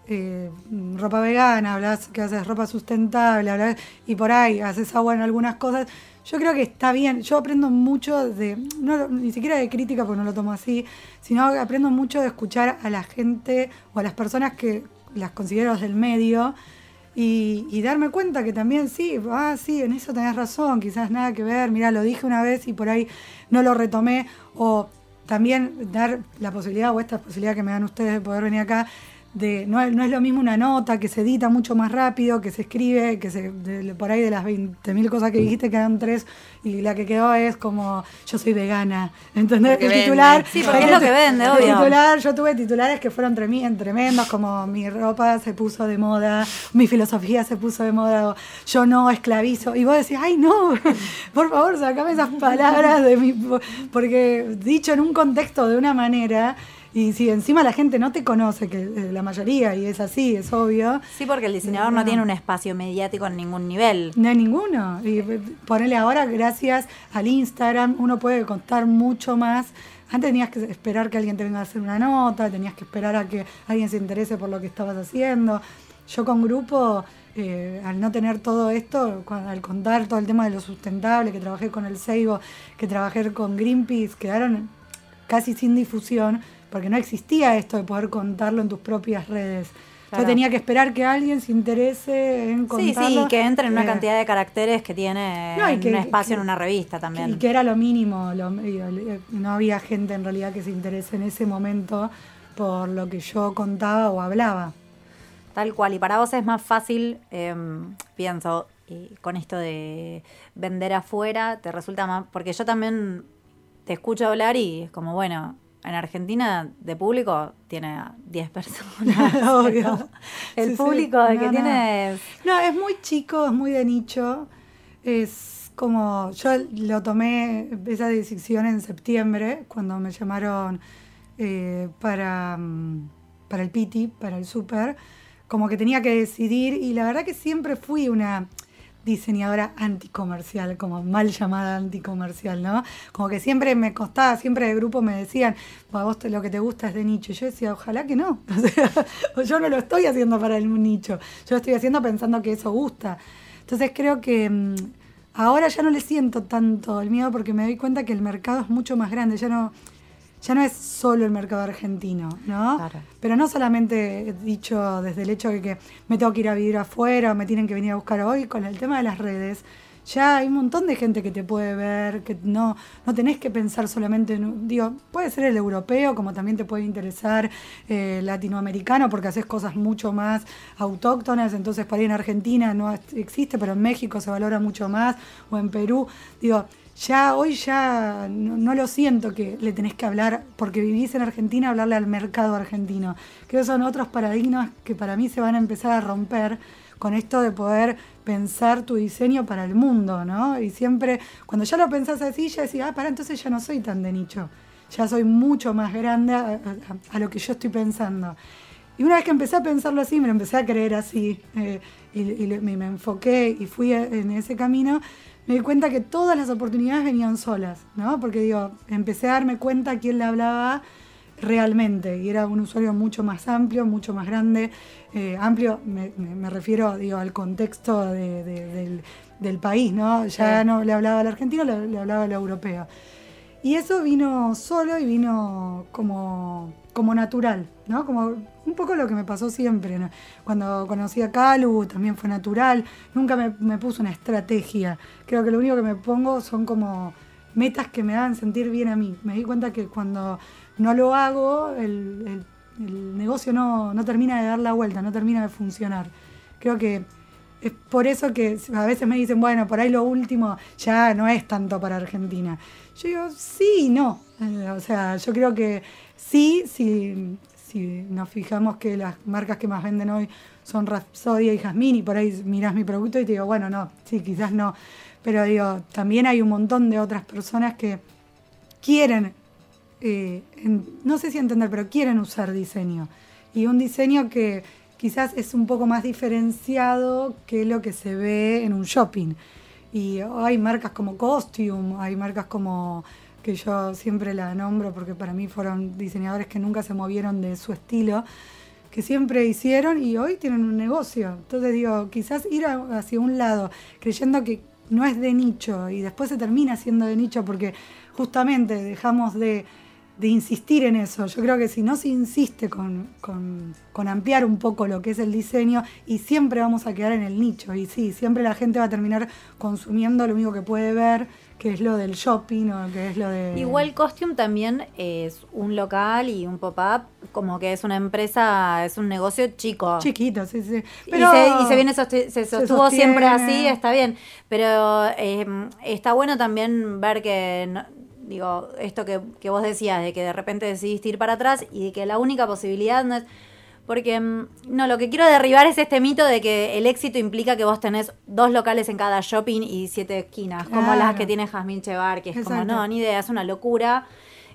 eh, ropa vegana, hablas que haces ropa sustentable, hablas, y por ahí haces agua en algunas cosas. Yo creo que está bien. Yo aprendo mucho de, no, ni siquiera de crítica porque no lo tomo así, sino aprendo mucho de escuchar a la gente o a las personas que las considero del medio y, y darme cuenta que también sí, ah, sí, en eso tenés razón, quizás nada que ver, mira, lo dije una vez y por ahí no lo retomé, o también dar la posibilidad o esta posibilidad que me dan ustedes de poder venir acá, de no, es- no es lo mismo una nota que se edita mucho más rápido, que se escribe, que se de- por ahí de las 20.000 cosas que dijiste quedan tres y la que quedó es como yo soy vegana, ¿entendés? El titular. Sí, porque es lo que vende, el obvio. titular, yo tuve titulares que fueron tremi- tremendos, como mi ropa se puso de moda, mi filosofía se puso de moda, o yo no esclavizo. Y vos decís, ay no, por favor, sacame esas palabras de mi. Porque dicho en un contexto de una manera, y si encima la gente no te conoce, que eh, la mayoría, y es así, es obvio. Sí, porque el diseñador no tiene un espacio mediático en ningún nivel. No hay ninguno. Y eh, ponele ahora, gracias al Instagram, uno puede contar mucho más. Antes tenías que esperar que alguien te venga a hacer una nota, tenías que esperar a que alguien se interese por lo que estabas haciendo. Yo con grupo, eh, al no tener todo esto, al contar todo el tema de lo sustentable, que trabajé con el Seibo, que trabajé con Greenpeace, quedaron casi sin difusión, porque no existía esto de poder contarlo en tus propias redes. Claro. Yo tenía que esperar que alguien se interese en Sí, contarlo. sí, que entre en una Eh, cantidad de caracteres que tiene No, y en que- un espacio que- en una revista y también. que era lo mínimo, lo- y- y- no había gente en realidad que se interese en ese momento por lo que yo contaba o hablaba. Tal cual. Y para vos es más fácil, em, pienso, con esto de vender afuera, te resulta más. Porque yo también te escucho hablar y es como, bueno, en Argentina de público tiene a 10 personas. Obvio. El Sí, sí. público de No, que no. tiene. es- No, es muy chico, es muy de nicho. Es como, yo lo tomé esa decisión en septiembre, cuando me llamaron eh, para, mm, para el Piti, para el Super, como que tenía que decidir y la verdad que siempre fui una diseñadora anticomercial, como mal llamada anticomercial, ¿no? Como que siempre me costaba, siempre de grupo me decían, "Bueno, a vos lo que te gusta es de nicho. Y yo decía, ojalá que no. Yo no lo estoy haciendo para el nicho. Yo lo estoy haciendo pensando que eso gusta. Entonces creo que mm, ahora ya no le siento tanto el miedo porque me doy cuenta que el mercado es mucho más grande. Ya no, ya no es solo el mercado argentino, ¿no? Claro. Pero no solamente dicho desde el hecho de que me tengo que ir a vivir afuera o me tienen que venir a buscar hoy, con el tema de las redes, ya hay un montón de gente que te puede ver, que no, no tenés que pensar solamente en, un- digo, puede ser el europeo, como también te puede interesar eh, latinoamericano, porque haces cosas mucho más autóctonas, entonces para ir en Argentina no existe, pero en México se valora mucho más, o en Perú, digo, ya hoy ya no, lo siento que le tenés que hablar, porque vivís en Argentina, hablarle al mercado argentino. Creo que son otros paradigmas que para mí se van a empezar a romper con esto de poder pensar tu diseño para el mundo, ¿no? Y siempre, cuando ya lo pensás así, ya decís, ah, para, entonces ya no soy tan de nicho. Ya soy mucho más grande a, lo que yo estoy pensando. Y una vez que empecé a pensarlo así, me lo empecé a creer así, eh, y, y me, enfoqué y fui en ese camino, me di cuenta que todas las oportunidades venían solas, ¿no? Porque digo, empecé a darme cuenta a quién le hablaba realmente, y era un usuario mucho más amplio, mucho más grande, eh, amplio, me, refiero, digo, al contexto de- de- del, del país, ¿no? Ya Sí. no le hablaba al argentino, le, le hablaba al europeo. Y eso vino solo y vino como, como natural, ¿no? Como un poco lo que me pasó siempre. Cuando conocí a Calu también fue natural. Nunca me, me puse una estrategia. Creo que lo único que me pongo son como metas que me hagan sentir bien a mí. Me di cuenta que cuando no lo hago, el, el- negocio no, no termina de dar la vuelta, no termina de funcionar. Creo que es por eso que a veces me dicen, bueno, por ahí lo último ya no es tanto para Argentina. Yo digo, sí no. Eh, o sea, yo creo que sí, si, si nos fijamos que las marcas que más venden hoy son Rapsodia y Jazmín, y por ahí mirás mi producto y te digo, bueno, no, sí, quizás no. Pero digo, también hay un montón de otras personas que quieren, eh, no sé si entender, pero quieren usar diseño. Y un diseño que quizás es un poco más diferenciado que lo que se ve en un shopping. Y hay marcas como Costume, hay marcas como que yo siempre la nombro porque para mí fueron diseñadores que nunca se movieron de su estilo, que siempre hicieron y hoy tienen un negocio. Entonces digo, quizás ir hacia un lado creyendo que no es de nicho y después se termina siendo de nicho porque justamente dejamos de, de insistir en eso. Yo creo que si no se insiste con, con- con ampliar un poco lo que es el diseño y siempre vamos a quedar en el nicho y sí, siempre la gente va a terminar consumiendo lo único que puede ver, que es lo del shopping o que es lo de... Igual Costume también es un local y un pop-up, como que es una empresa, es un negocio chico. Chiquito, sí, sí. y, se, y se viene sosti- se sostuvo siempre así, está bien. Pero eh, está bueno también ver que, no- digo, esto que, que vos decías, de que de repente decidiste ir para atrás y de que la única posibilidad no es. Porque, mm, no, lo que quiero derribar es este mito de que el éxito implica que vos tenés dos locales en cada shopping y siete esquinas, como Claro. las que tiene Jazmín Chevar, que es como, no, ni idea, es una locura.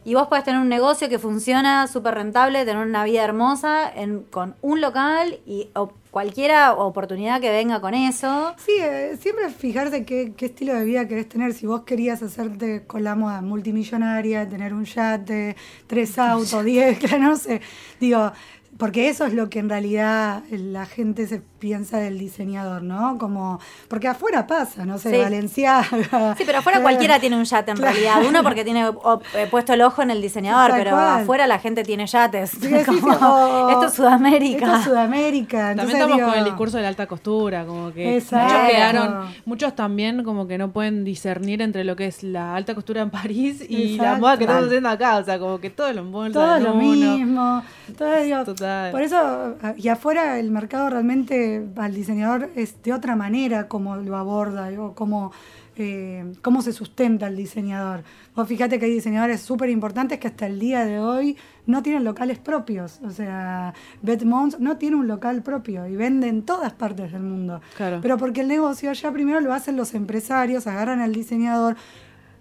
Y vos podés tener un negocio que funciona súper rentable, tener una vida hermosa en- con un local y o cualquiera oportunidad que venga con eso. Sí, eh, siempre fijarse qué, qué estilo de vida querés tener. Si vos querías hacerte con la moda multimillonaria, tener un yate, tres autos, diez, claro, no sé. Digo, porque eso es lo que en realidad la gente se piensa del diseñador, ¿no? Como, porque afuera pasa, no sé, Sí. Valenciaga. Sí, pero afuera cualquiera tiene un yate en Claro. realidad. Uno porque tiene o- eh, puesto el ojo en el diseñador, Tal pero cual. afuera la gente tiene yates. Sí, sí, sí, Como, o- esto es Sudamérica. Esto es Sudamérica. También estamos digo, con el discurso de la alta costura, como que Exacto. muchos quedaron, muchos también como que no pueden discernir entre lo que es la alta costura en París y la moda que estamos haciendo acá, o sea, como que todo lo embolsa todo en lo uno. mismo. Todo, digo, Total. Por eso, y afuera el mercado realmente al diseñador es de otra manera como lo aborda, o cómo, eh, cómo se sustenta el diseñador. Vos fíjate que hay diseñadores súper importantes que hasta el día de hoy no tienen locales propios. O sea, Beth Mons no tiene un local propio y vende en todas partes del mundo. Claro. Pero porque el negocio ya primero lo hacen los empresarios, agarran al diseñador,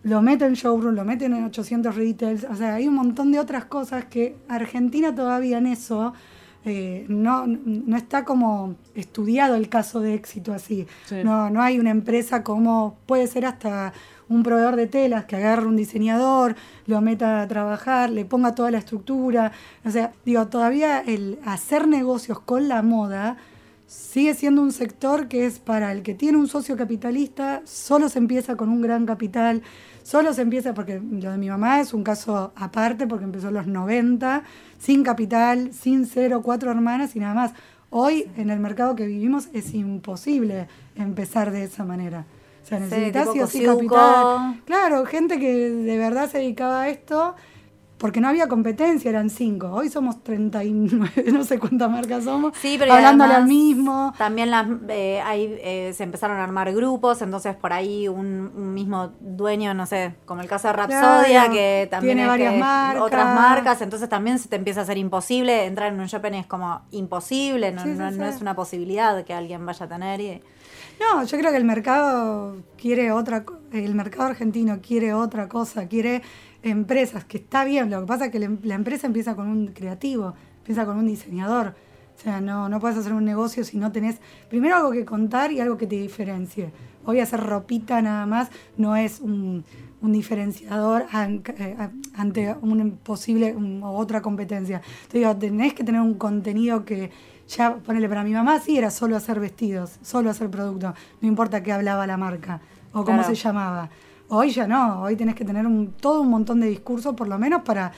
lo meten en showroom, lo meten en 800 retails, o sea, hay un montón de otras cosas que Argentina todavía en eso eh, no, no está como estudiado el caso de éxito así. Sí. No, no hay una empresa como puede ser hasta un proveedor de telas que agarre un diseñador, lo meta a trabajar, le ponga toda la estructura. O sea, digo, todavía el hacer negocios con la moda sigue siendo un sector que es para el que tiene un socio capitalista, solo se empieza con un gran capital, solo se empieza, porque lo de mi mamá es un caso aparte, porque empezó en los 90, sin capital, sin cero, cuatro hermanas y nada más. Hoy, en el mercado que vivimos, es imposible empezar de esa manera. O sea, necesitas sí o sí capital. Claro, gente que de verdad se dedicaba a esto porque no había competencia, eran cinco. Hoy somos 39, no sé cuántas marcas somos. Sí, pero al mismo. También las, eh, ahí, eh, se empezaron a armar grupos, entonces por ahí un, un mismo dueño, no sé, como el caso de Rapsodia, Claro, que también tiene varias que marcas. otras marcas, entonces también se te empieza a hacer imposible, entrar en un shopping es como imposible, no, sí, no, sí. no es una posibilidad que alguien vaya a tener. Y, No, yo creo que el mercado quiere otra, el mercado argentino quiere otra cosa, quiere empresas, que está bien, lo que pasa es que la, em- la empresa empieza con un creativo, empieza con un diseñador. O sea, no, no puedes hacer un negocio si no tenés primero algo que contar y algo que te diferencie. Hoy hacer ropita nada más no es un, diferenciador eh, ante una posible un- otra competencia. Te digo, tenés que tener un contenido que ya, ponele, para mi mamá sí era solo hacer vestidos, solo hacer producto, no importa qué hablaba la marca o cómo Claro. se llamaba. Hoy ya no, hoy tenés que tener un, todo un montón de discursos por lo menos para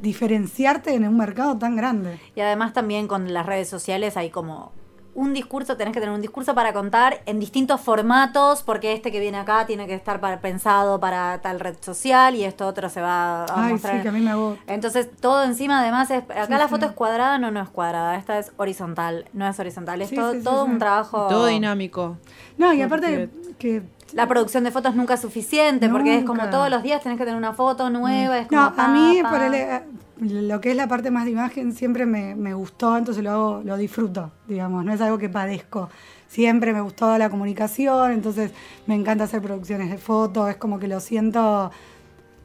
diferenciarte en un mercado tan grande. y además también con las redes sociales hay como un discurso, tenés que tener un discurso para contar en distintos formatos, porque este que viene acá tiene que estar para- pensado para tal red social y esto otro se va a Ay, mostrar. sí, que a mí me. Entonces todo encima además es, acá Sí, la sí. foto es cuadrada, no, no es cuadrada, esta es horizontal, no es horizontal, es Sí, todo, sí, sí, todo sí. un trabajo. Todo dinámico. No, y aparte que La producción de fotos nunca es suficiente, porque es como todos los días tenés que tener una foto nueva. Es No, como a mí pa, por el- eh, lo que es la parte más de imagen siempre me, me gustó, entonces lo hago, lo disfruto, digamos, no es algo que padezco. Siempre me gustó la comunicación, entonces me encanta hacer producciones de fotos, es como que lo siento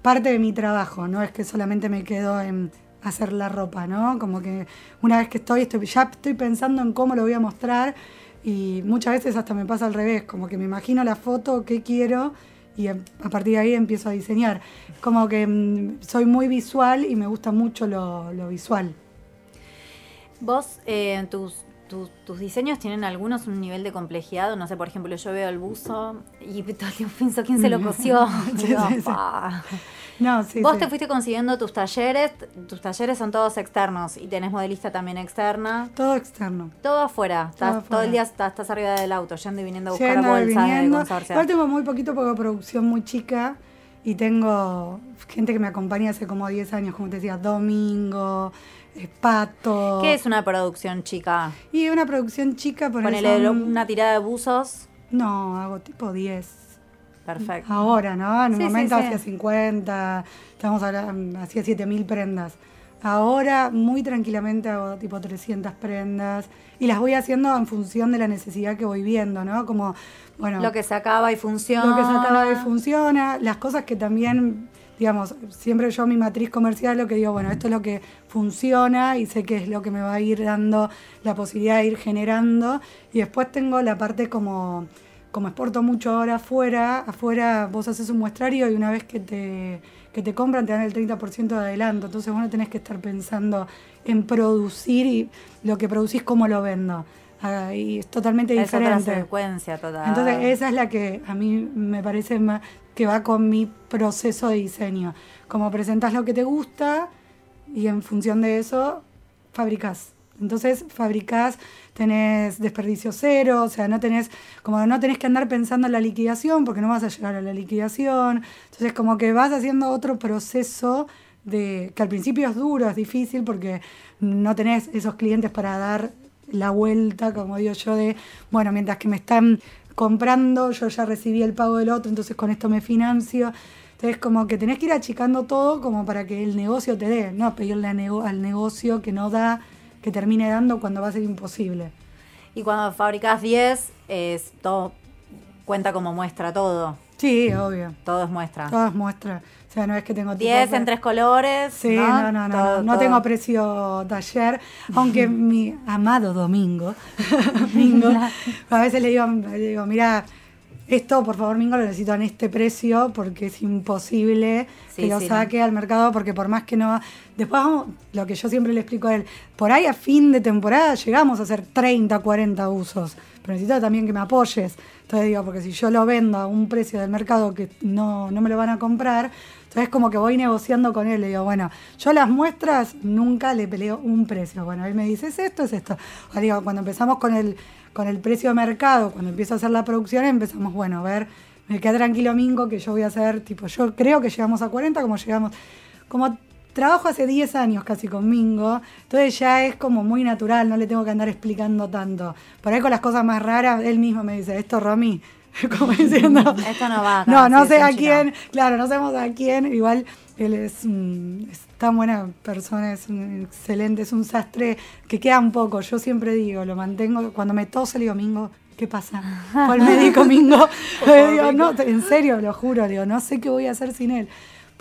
parte de mi trabajo, no es que solamente me quedo en hacer la ropa, ¿no? Como que una vez que estoy, estoy ya estoy pensando en cómo lo voy a mostrar y muchas veces hasta me pasa al revés, como que me imagino la foto, qué quiero y a a partir de ahí empiezo a diseñar. Como que mm, soy muy visual y me gusta mucho lo, lo visual. Vos, eh, tus, tus, tus diseños tienen algunos un nivel de complejidad. No sé, por ejemplo, yo veo el buzo y todo el tiempo pienso quién se lo cosió. Sí, Digo, sí, sí. "Pa". No, sí, Vos te fuiste consiguiendo tus talleres, tus talleres son todos externos y tenés modelista también externa. Todo externo. Todo afuera, estás- Todo todo el día estás, estás arriba del auto, yendo y viniendo a buscar Yendo, bolsas viniendo. de consorcio. Igual tengo muy poquito porque producción muy chica y tengo gente que me acompaña hace como 10 años, como te decía, Domingo, Pato. ¿Qué es una producción chica? Y una producción chica, por Ponele una tirada de buzos. No, hago tipo 10. Perfecto. Ahora, ¿no? En un Sí, momento sí. hacía 50, estamos hablando, hacía 7000 prendas. Ahora, muy tranquilamente, hago tipo 300 prendas y las voy haciendo en función de la necesidad que voy viendo, ¿no? Como, bueno, Lo que se acaba y funciona. lo que se acaba de funciona, las cosas que también, digamos, siempre yo mi matriz comercial lo que digo, bueno, esto es lo que funciona y sé que es lo que me va a ir dando la posibilidad de ir generando y después tengo la parte como como exporto mucho ahora afuera, afuera vos haces un muestrario y una vez que te, que te compran te dan el 30% de adelanto, entonces vos no tenés que estar pensando en producir y lo que producís, cómo lo vendo. Ah, y es totalmente Es otra diferente. secuencia total. Entonces esa es la que a mí me parece más que va con mi proceso de diseño. Como presentas lo que te gusta y en función de eso fabricás. Entonces fabricás, tenés desperdicio cero, o sea, no tenés, como no tenés que andar pensando en la liquidación porque no vas a llegar a la liquidación. Entonces como que vas haciendo otro proceso de que al principio es duro, es difícil porque no tenés esos clientes para dar la vuelta, como digo yo, de, bueno, mientras que me están comprando, yo ya recibí el pago del otro, entonces con esto me financio. Entonces, como que tenés que ir achicando todo como para que el negocio te dé, no pedirle al negocio que no da, que termine dando cuando va a ser imposible. Y cuando fabricás 10, es todo cuenta como muestra todo. Sí, obvio. Todo es muestra. Todas muestras. O sea, no es que tengo tipo 10 de- en tres colores. Sí, no, no, no, Todo- no, no todo. tengo precio taller, aunque mi amado Domingo, Mingo, a veces le digo, le digo, mira, esto por favor Mingo lo necesito en este precio porque es imposible Sí, que lo sí, saque al mercado porque por más que no... Después vamos, lo que yo siempre le explico a él, por ahí a fin de temporada llegamos a hacer 30, 40 usos, pero necesito también que me apoyes. Entonces digo, porque si yo lo vendo a un precio del mercado que no, no me lo van a comprar, entonces como que voy negociando con él, le digo, bueno, yo las muestras nunca le peleo un precio. Bueno, él me dice, es esto, es esto. O digo, cuando empezamos con el, con el precio de mercado, cuando empiezo a hacer la producción, empezamos, bueno, a ver, me queda tranquilo Mingo que yo voy a hacer, tipo, yo creo que llegamos a 40 como llegamos, como trabajo hace 10 años casi con Mingo, entonces ya es como muy natural, no le tengo que andar explicando tanto. Por ahí con las cosas más raras, él mismo me dice, esto Romy, como diciendo, Esto no va no, no sé a quién, claro, no sabemos a quién, igual él es, un- es tan buena persona, es un excelente, es un sastre que queda un poco, yo siempre digo, lo mantengo, cuando me tose le digo, Mingo, ¿qué pasa? Fue al médico Mingo, le digo, no, en serio, lo juro, digo, no sé qué voy a hacer sin él,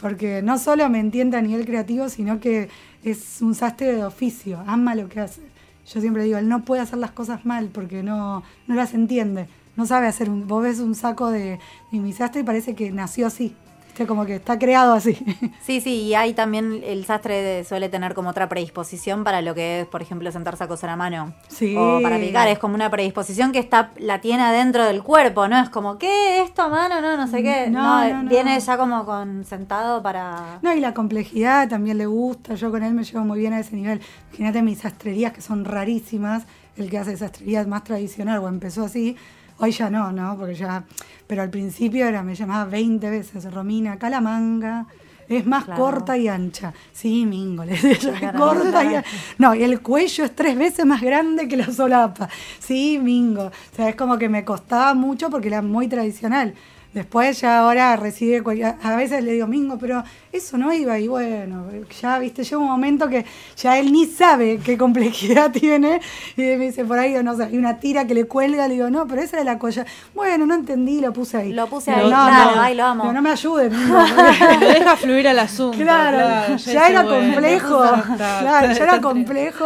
porque no solo me entiende a nivel creativo, sino que es un sastre de oficio, ama lo que hace. Yo siempre digo, él no puede hacer las cosas mal porque no, no las entiende. No sabe hacer un. Vos ves un saco de, de mi sastre y parece que nació así. ¿Viste? Como que está creado así. Sí, sí, y hay también, el sastre suele tener como otra predisposición para lo que es, por ejemplo, sentarse a coser a mano. Sí. O para picar, es como una predisposición que está, la tiene adentro del cuerpo, ¿no? Es como, ¿qué? ¿Esto a mano? No, no sé qué. No, No, no, no. viene ya como con sentado para... No, y la complejidad también le gusta. Yo con él me llevo muy bien a ese nivel. Imagínate mis sastrerías que son rarísimas. El que hace sastrería más tradicional o empezó así. Hoy ya no, ¿no? Porque ya. Pero al principio era, me llamaba 20 veces, Romina, acá la manga. Es más Claro. corta y ancha. Sí, Mingo, le decía Claro. corta y ancha. No, y el cuello es tres veces más grande que la solapa. Sí, Mingo. O sea, es como que me costaba mucho porque era muy tradicional. Después ya ahora recibe, a veces le digo, Mingo, pero eso no iba y bueno, ya viste, llega un momento que ya él ni sabe qué complejidad tiene y me dice, por ahí, no sé, hay una tira que le cuelga, le digo, no, pero esa era la colla. Bueno, no entendí, lo puse ahí. Lo puse ahí, no, claro, no, ay, lo amo. no me ayude, Mingo, deja fluir al asunto. Claro, ya era bueno, complejo. claro, ya era complejo.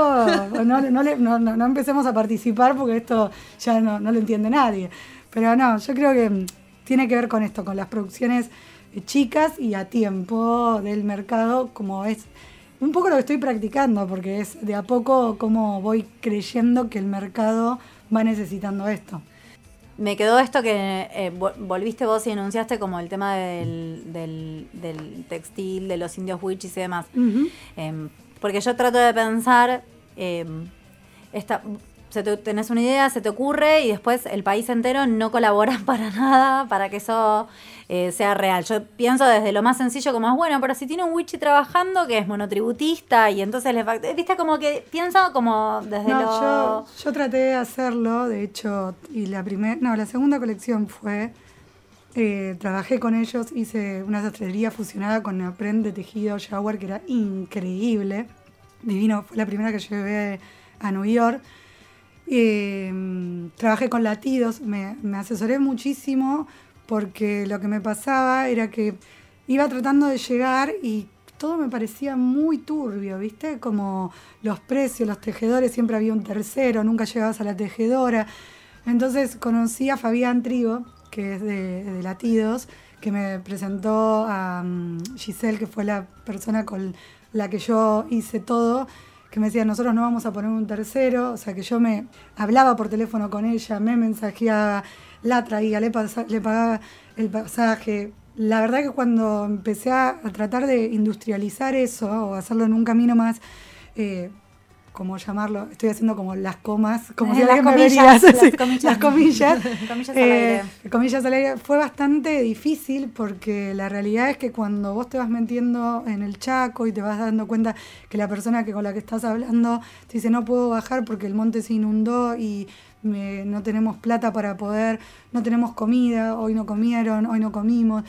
No, no, le- no, no- no empecemos a participar porque esto ya no, no lo entiende nadie. Pero no, yo creo que tiene que ver con esto, con las producciones eh, chicas y a tiempo del mercado, como es un poco lo que estoy practicando, porque es de a poco como voy creyendo que el mercado va necesitando esto. Me quedó esto que eh, vo- volviste vos y enunciaste como el tema del, del, del textil, de los indios wichis y demás. Em, porque yo trato de pensar, em, esta, se te- tenés una idea, se te ocurre y después el país entero no colabora para nada para que eso eh, sea real. Yo pienso desde lo más sencillo como es bueno, pero si tiene un wichi trabajando que es monotributista y entonces le fact- viste como que pienso como desde No, lo yo, yo traté de hacerlo, de hecho, y la primera, no, la segunda colección fue, eh, trabajé con ellos, hice una sastrería fusionada con neopren de tejido shower que era increíble, divino, fue la primera que llevé a New York. Eh, trabajé con latidos, me, asesoré muchísimo porque lo que me pasaba era que iba tratando de llegar y todo me parecía muy turbio, ¿viste? Como los precios, los tejedores, siempre había un tercero, nunca llegabas a la tejedora. Entonces conocí a Fabián Trigo, que es de, de Latidos, que me presentó a mm, Giselle, que fue la persona con la que yo hice todo, que me decía, nosotros no vamos a poner un tercero, o sea que yo me hablaba por teléfono con ella, me mensajeaba, la traía, le, pagaba el pasaje. La verdad que cuando empecé a, a tratar de industrializar eso o hacerlo en un camino más, eh, como llamarlo, estoy haciendo como las comas, como Eh, si las me comillas, vería, las comillas. las comillas. Comillas Eh, comillas al aire, fue bastante difícil porque la realidad es que cuando vos te vas metiendo en el chaco y te vas dando cuenta que la persona que con la que estás hablando te dice no puedo bajar porque el monte se inundó y me- no tenemos plata para poder, no tenemos comida, hoy no comieron, hoy no comimos.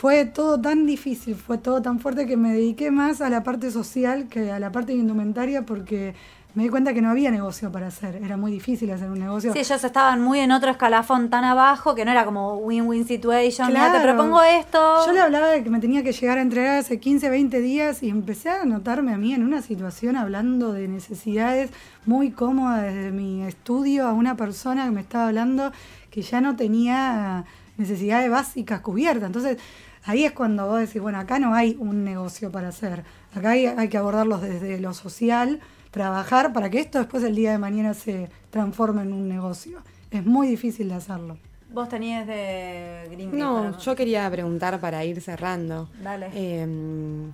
Fue todo tan difícil, fue todo tan fuerte que me dediqué más a la parte social que a la parte de indumentaria porque me di cuenta que no había negocio para hacer, era muy difícil hacer un negocio. Sí, ellos estaban muy en otro escalafón tan abajo que no era como win-win situation. Mira, te Claro. propongo esto. Yo le hablaba de que me tenía que llegar a entregar hace 15, 20 días y empecé a notarme a mí en una situación hablando de necesidades muy cómoda desde mi estudio a una persona que me estaba hablando que ya no tenía necesidades básicas cubiertas. Entonces ahí es cuando vos decís, bueno, acá no hay un negocio para hacer. Acá hay, hay que abordarlos desde lo social, trabajar para que esto después el día de mañana se transforme en un negocio. Es muy difícil de hacerlo. Vos tenías de Greenpeace. No, para- yo quería preguntar para ir cerrando. Dale. Em,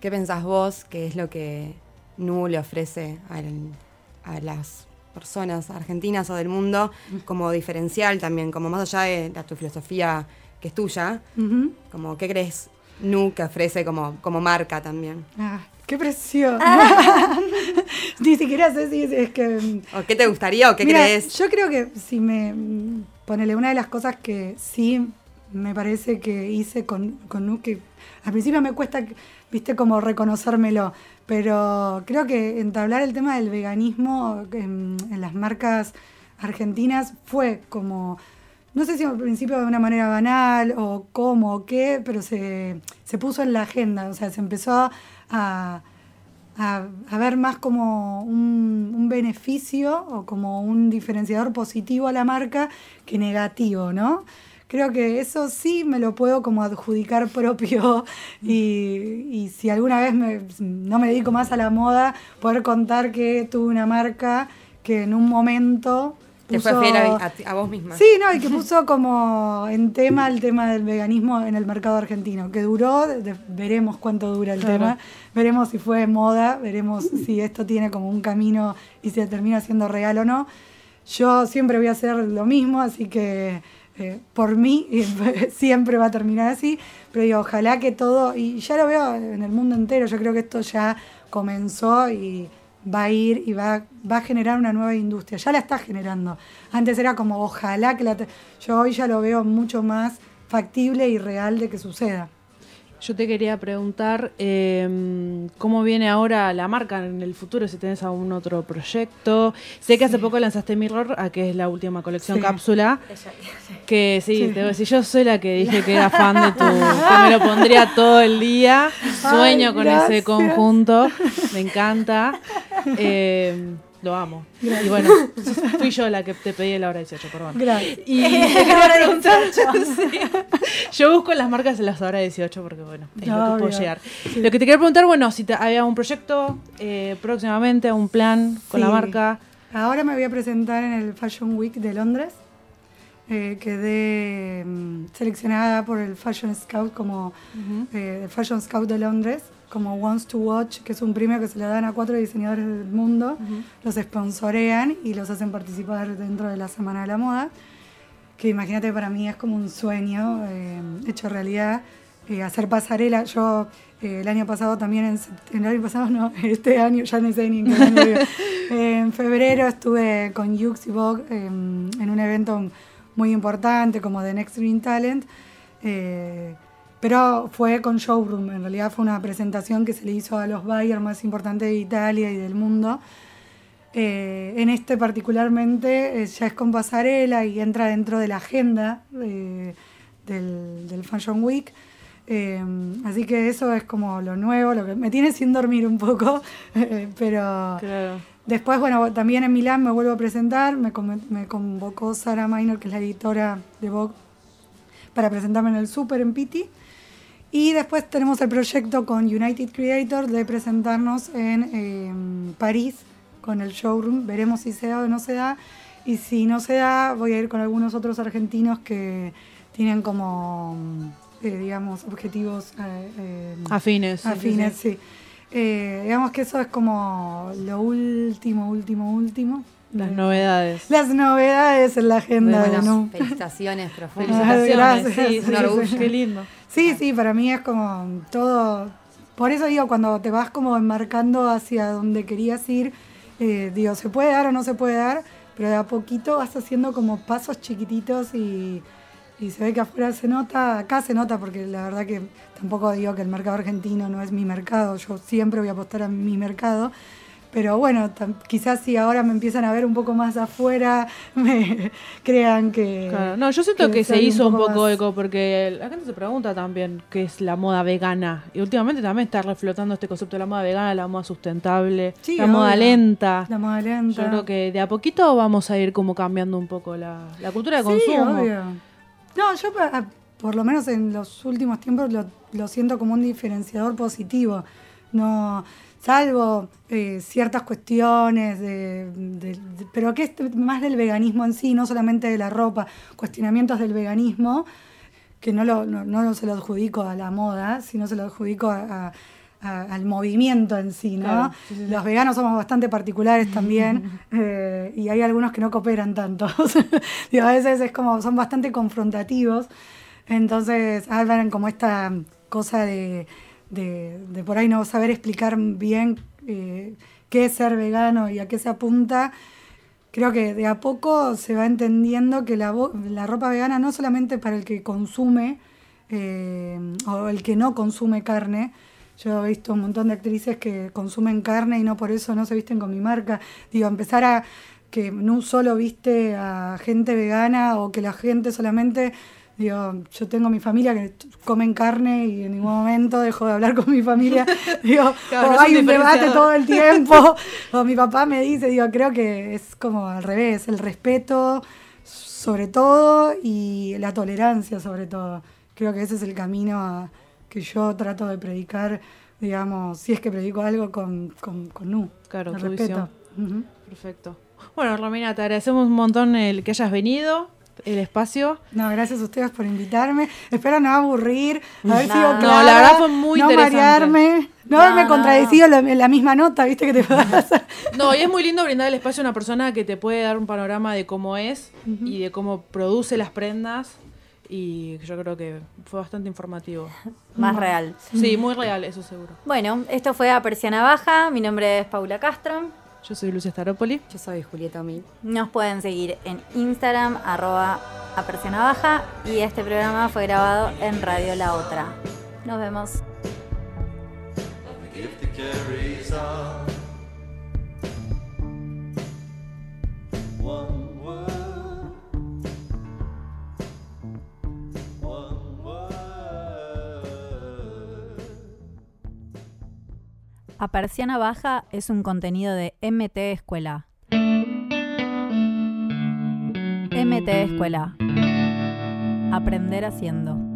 ¿Qué pensás vos que es lo que Nu le ofrece al- a las personas argentinas o del mundo como diferencial también, como más allá de la, tu filosofía que es tuya, como qué crees Nu que ofrece como, como marca también? Ah, ¡Qué presión! Ah. Ni siquiera sé si es, que... mm, ¿O qué te gustaría o qué Mira, crees? Yo creo que si me... mm, Ponele, una de las cosas que sí me parece que hice con, con Nu, que al principio me cuesta, viste, como reconocérmelo, pero creo que entablar el tema del veganismo en, en las marcas argentinas fue como no sé si al principio de una manera banal o cómo o qué, pero se, se puso en la agenda, o sea, se empezó a, a, ver más como un, un beneficio o como un diferenciador positivo a la marca que negativo, ¿no? Creo que eso sí me lo puedo como adjudicar propio y, y si alguna vez me- no me dedico más a la moda, poder contar que tuve una marca que en un momento... Te fue puso- fiel a, a ti- a vos misma. Sí, no, y que puso como en tema el tema del veganismo en el mercado argentino, que duró, de- de- veremos cuánto dura el Claro. tema, veremos si fue moda, veremos si esto tiene como un camino y si termina siendo real o no. Yo siempre voy a hacer lo mismo, así que eh, por mí siempre va a terminar así, pero digo, ojalá que todo, y ya lo veo en el mundo entero, yo creo que esto ya comenzó y va a ir y va, va a generar una nueva industria, ya la está generando. Antes era como, ojalá que la... Yo hoy ya lo veo mucho más factible y real de que suceda. Yo te quería preguntar eh, cómo viene ahora la marca en el futuro, si tenés algún otro proyecto. Sé que hace poco lanzaste Mirror, a que es la última colección Sí. cápsula. Que sí, Sí. te voy a decir, yo soy la que dije que era fan de tu. que me lo pondría todo el día. Sueño Ay, con gracias. ese conjunto. Me encanta. Eh, lo amo. Y bueno, fui yo la que te pedí la hora 18, perdón. Gracias. Y te quería preguntar, sí. yo busco las marcas en las horas 18 porque bueno, es lo que puedo llegar. Lo que te quería preguntar, bueno, si te, había un proyecto eh, próximamente, un plan con la marca. Ahora me voy a presentar en el Fashion Week de Londres. Eh, quedé mm, seleccionada por el Fashion Scout como eh, el Fashion Scout de Londres como Wants to Watch, que es un premio que se le dan a cuatro diseñadores del mundo, los sponsorean y los hacen participar dentro de la Semana de la Moda, que imagínate para mí es como un sueño eh, hecho realidad, eh, hacer pasarela. Yo eh, el año pasado también, en, el año pasado no, este año ya no sé ni en qué año vivo. En febrero estuve con Yux y Vogue en un evento muy importante como The Next Green Talent. eh, pero fue con showroom, en realidad fue una presentación que se le hizo a los buyers más importantes de Italia y del mundo. Eh, en este particularmente eh, ya es con pasarela y entra dentro de la agenda eh, del, del Fashion Week. Eh, así que eso es como lo nuevo, lo que me tiene sin dormir un poco, pero Claro. después, bueno, también en Milán me vuelvo a presentar, me, me convocó Sara Minor, que es la editora de Vogue, para presentarme en el Super en Pitti. Y después tenemos el proyecto con United Creator de presentarnos en eh, París con el showroom. Veremos si se da o no se da. Y si no se da, voy a ir con algunos otros argentinos que tienen como, eh, digamos, objetivos eh, eh, Afines. sí, sí, afines, sí. sí. Digamos que eso es como lo último, último, último. Las novedades. Las novedades en la agenda Bueno, Nu. felicitaciones profundas. Felicitaciones. gracias, sí, Un sí, orgullo. sí, Qué lindo. Sí, sí, para mí es como todo. Por eso digo, cuando te vas como enmarcando hacia donde querías ir, eh, digo, se puede dar o no se puede dar, pero de a poquito vas haciendo como pasos chiquititos y, y se ve que afuera se nota, acá se nota, porque la verdad que tampoco digo que el mercado argentino no es mi mercado, yo siempre voy a apostar a mi mercado. Pero bueno, quizás si ahora me empiezan a ver un poco más afuera, me crean que... Claro. No, yo siento que, se hizo un poco, más- eco porque la gente se pregunta también qué es la moda vegana. Y últimamente también está reflotando este concepto de la moda vegana, la moda sustentable, Sí, la moda lenta. La moda lenta. Yo creo que de a poquito vamos a ir como cambiando un poco la, la cultura de Sí, consumo. obvio. No, yo pa- por lo menos en los últimos tiempos lo, lo siento como un diferenciador positivo. No, salvo eh, ciertas cuestiones de, de- de- pero que es más del veganismo en sí, no solamente de la ropa, cuestionamientos del veganismo, que no, lo, no, no se lo adjudico a la moda, sino se lo adjudico a- a- a- al movimiento en sí, ¿no? Claro, sí, sí, sí. Los veganos somos bastante particulares también eh, y hay algunos que no cooperan tanto. Digo, a veces es como, son bastante confrontativos. Entonces hablan como esta cosa de, de- de por ahí no saber explicar bien eh, qué es ser vegano y a qué se apunta. Creo que de a poco se va entendiendo que la, la ropa vegana no solamente para el que consume eh, o el que no consume carne. Yo he visto un montón de actrices que consumen carne y no por eso no se visten con mi marca. Digo, empezar a que no solo viste a gente vegana o que la gente solamente Digo, yo tengo mi familia que comen carne y en ningún momento dejo de hablar con mi familia. Digo, Claro, o no hay un debate todo el tiempo. o mi papá me dice, digo, creo que es como al revés, el respeto sobre todo y la tolerancia sobre todo. Creo que ese es el camino a- que yo trato de predicar, digamos, si es que predico algo con, con, con Nu. Claro, el respeto. Perfecto. Bueno, Romina, te agradecemos un montón el que hayas venido, el espacio. No, gracias a ustedes por invitarme. Espero no aburrir, haber No. sido No, clara, la verdad fue muy no interesante. marearme, no No, haberme no, contradecido la- en la misma nota, viste que te pasa. No, y es muy lindo brindar el espacio a una persona que te puede dar un panorama de cómo es y de cómo produce las prendas. Y yo creo que fue bastante informativo. Más real. Sí, muy real, eso seguro. Bueno, esto fue a Persiana Baja. Mi nombre es Paula Castro. Yo soy Lucia Staropoli. Yo soy Julieta Mil. Nos pueden seguir en Instagram, arroba a Persiana Baja y este programa fue grabado en Radio La Otra. Nos vemos. A Persiana Baja es un contenido de MT Escuela. MT Escuela. Aprender haciendo.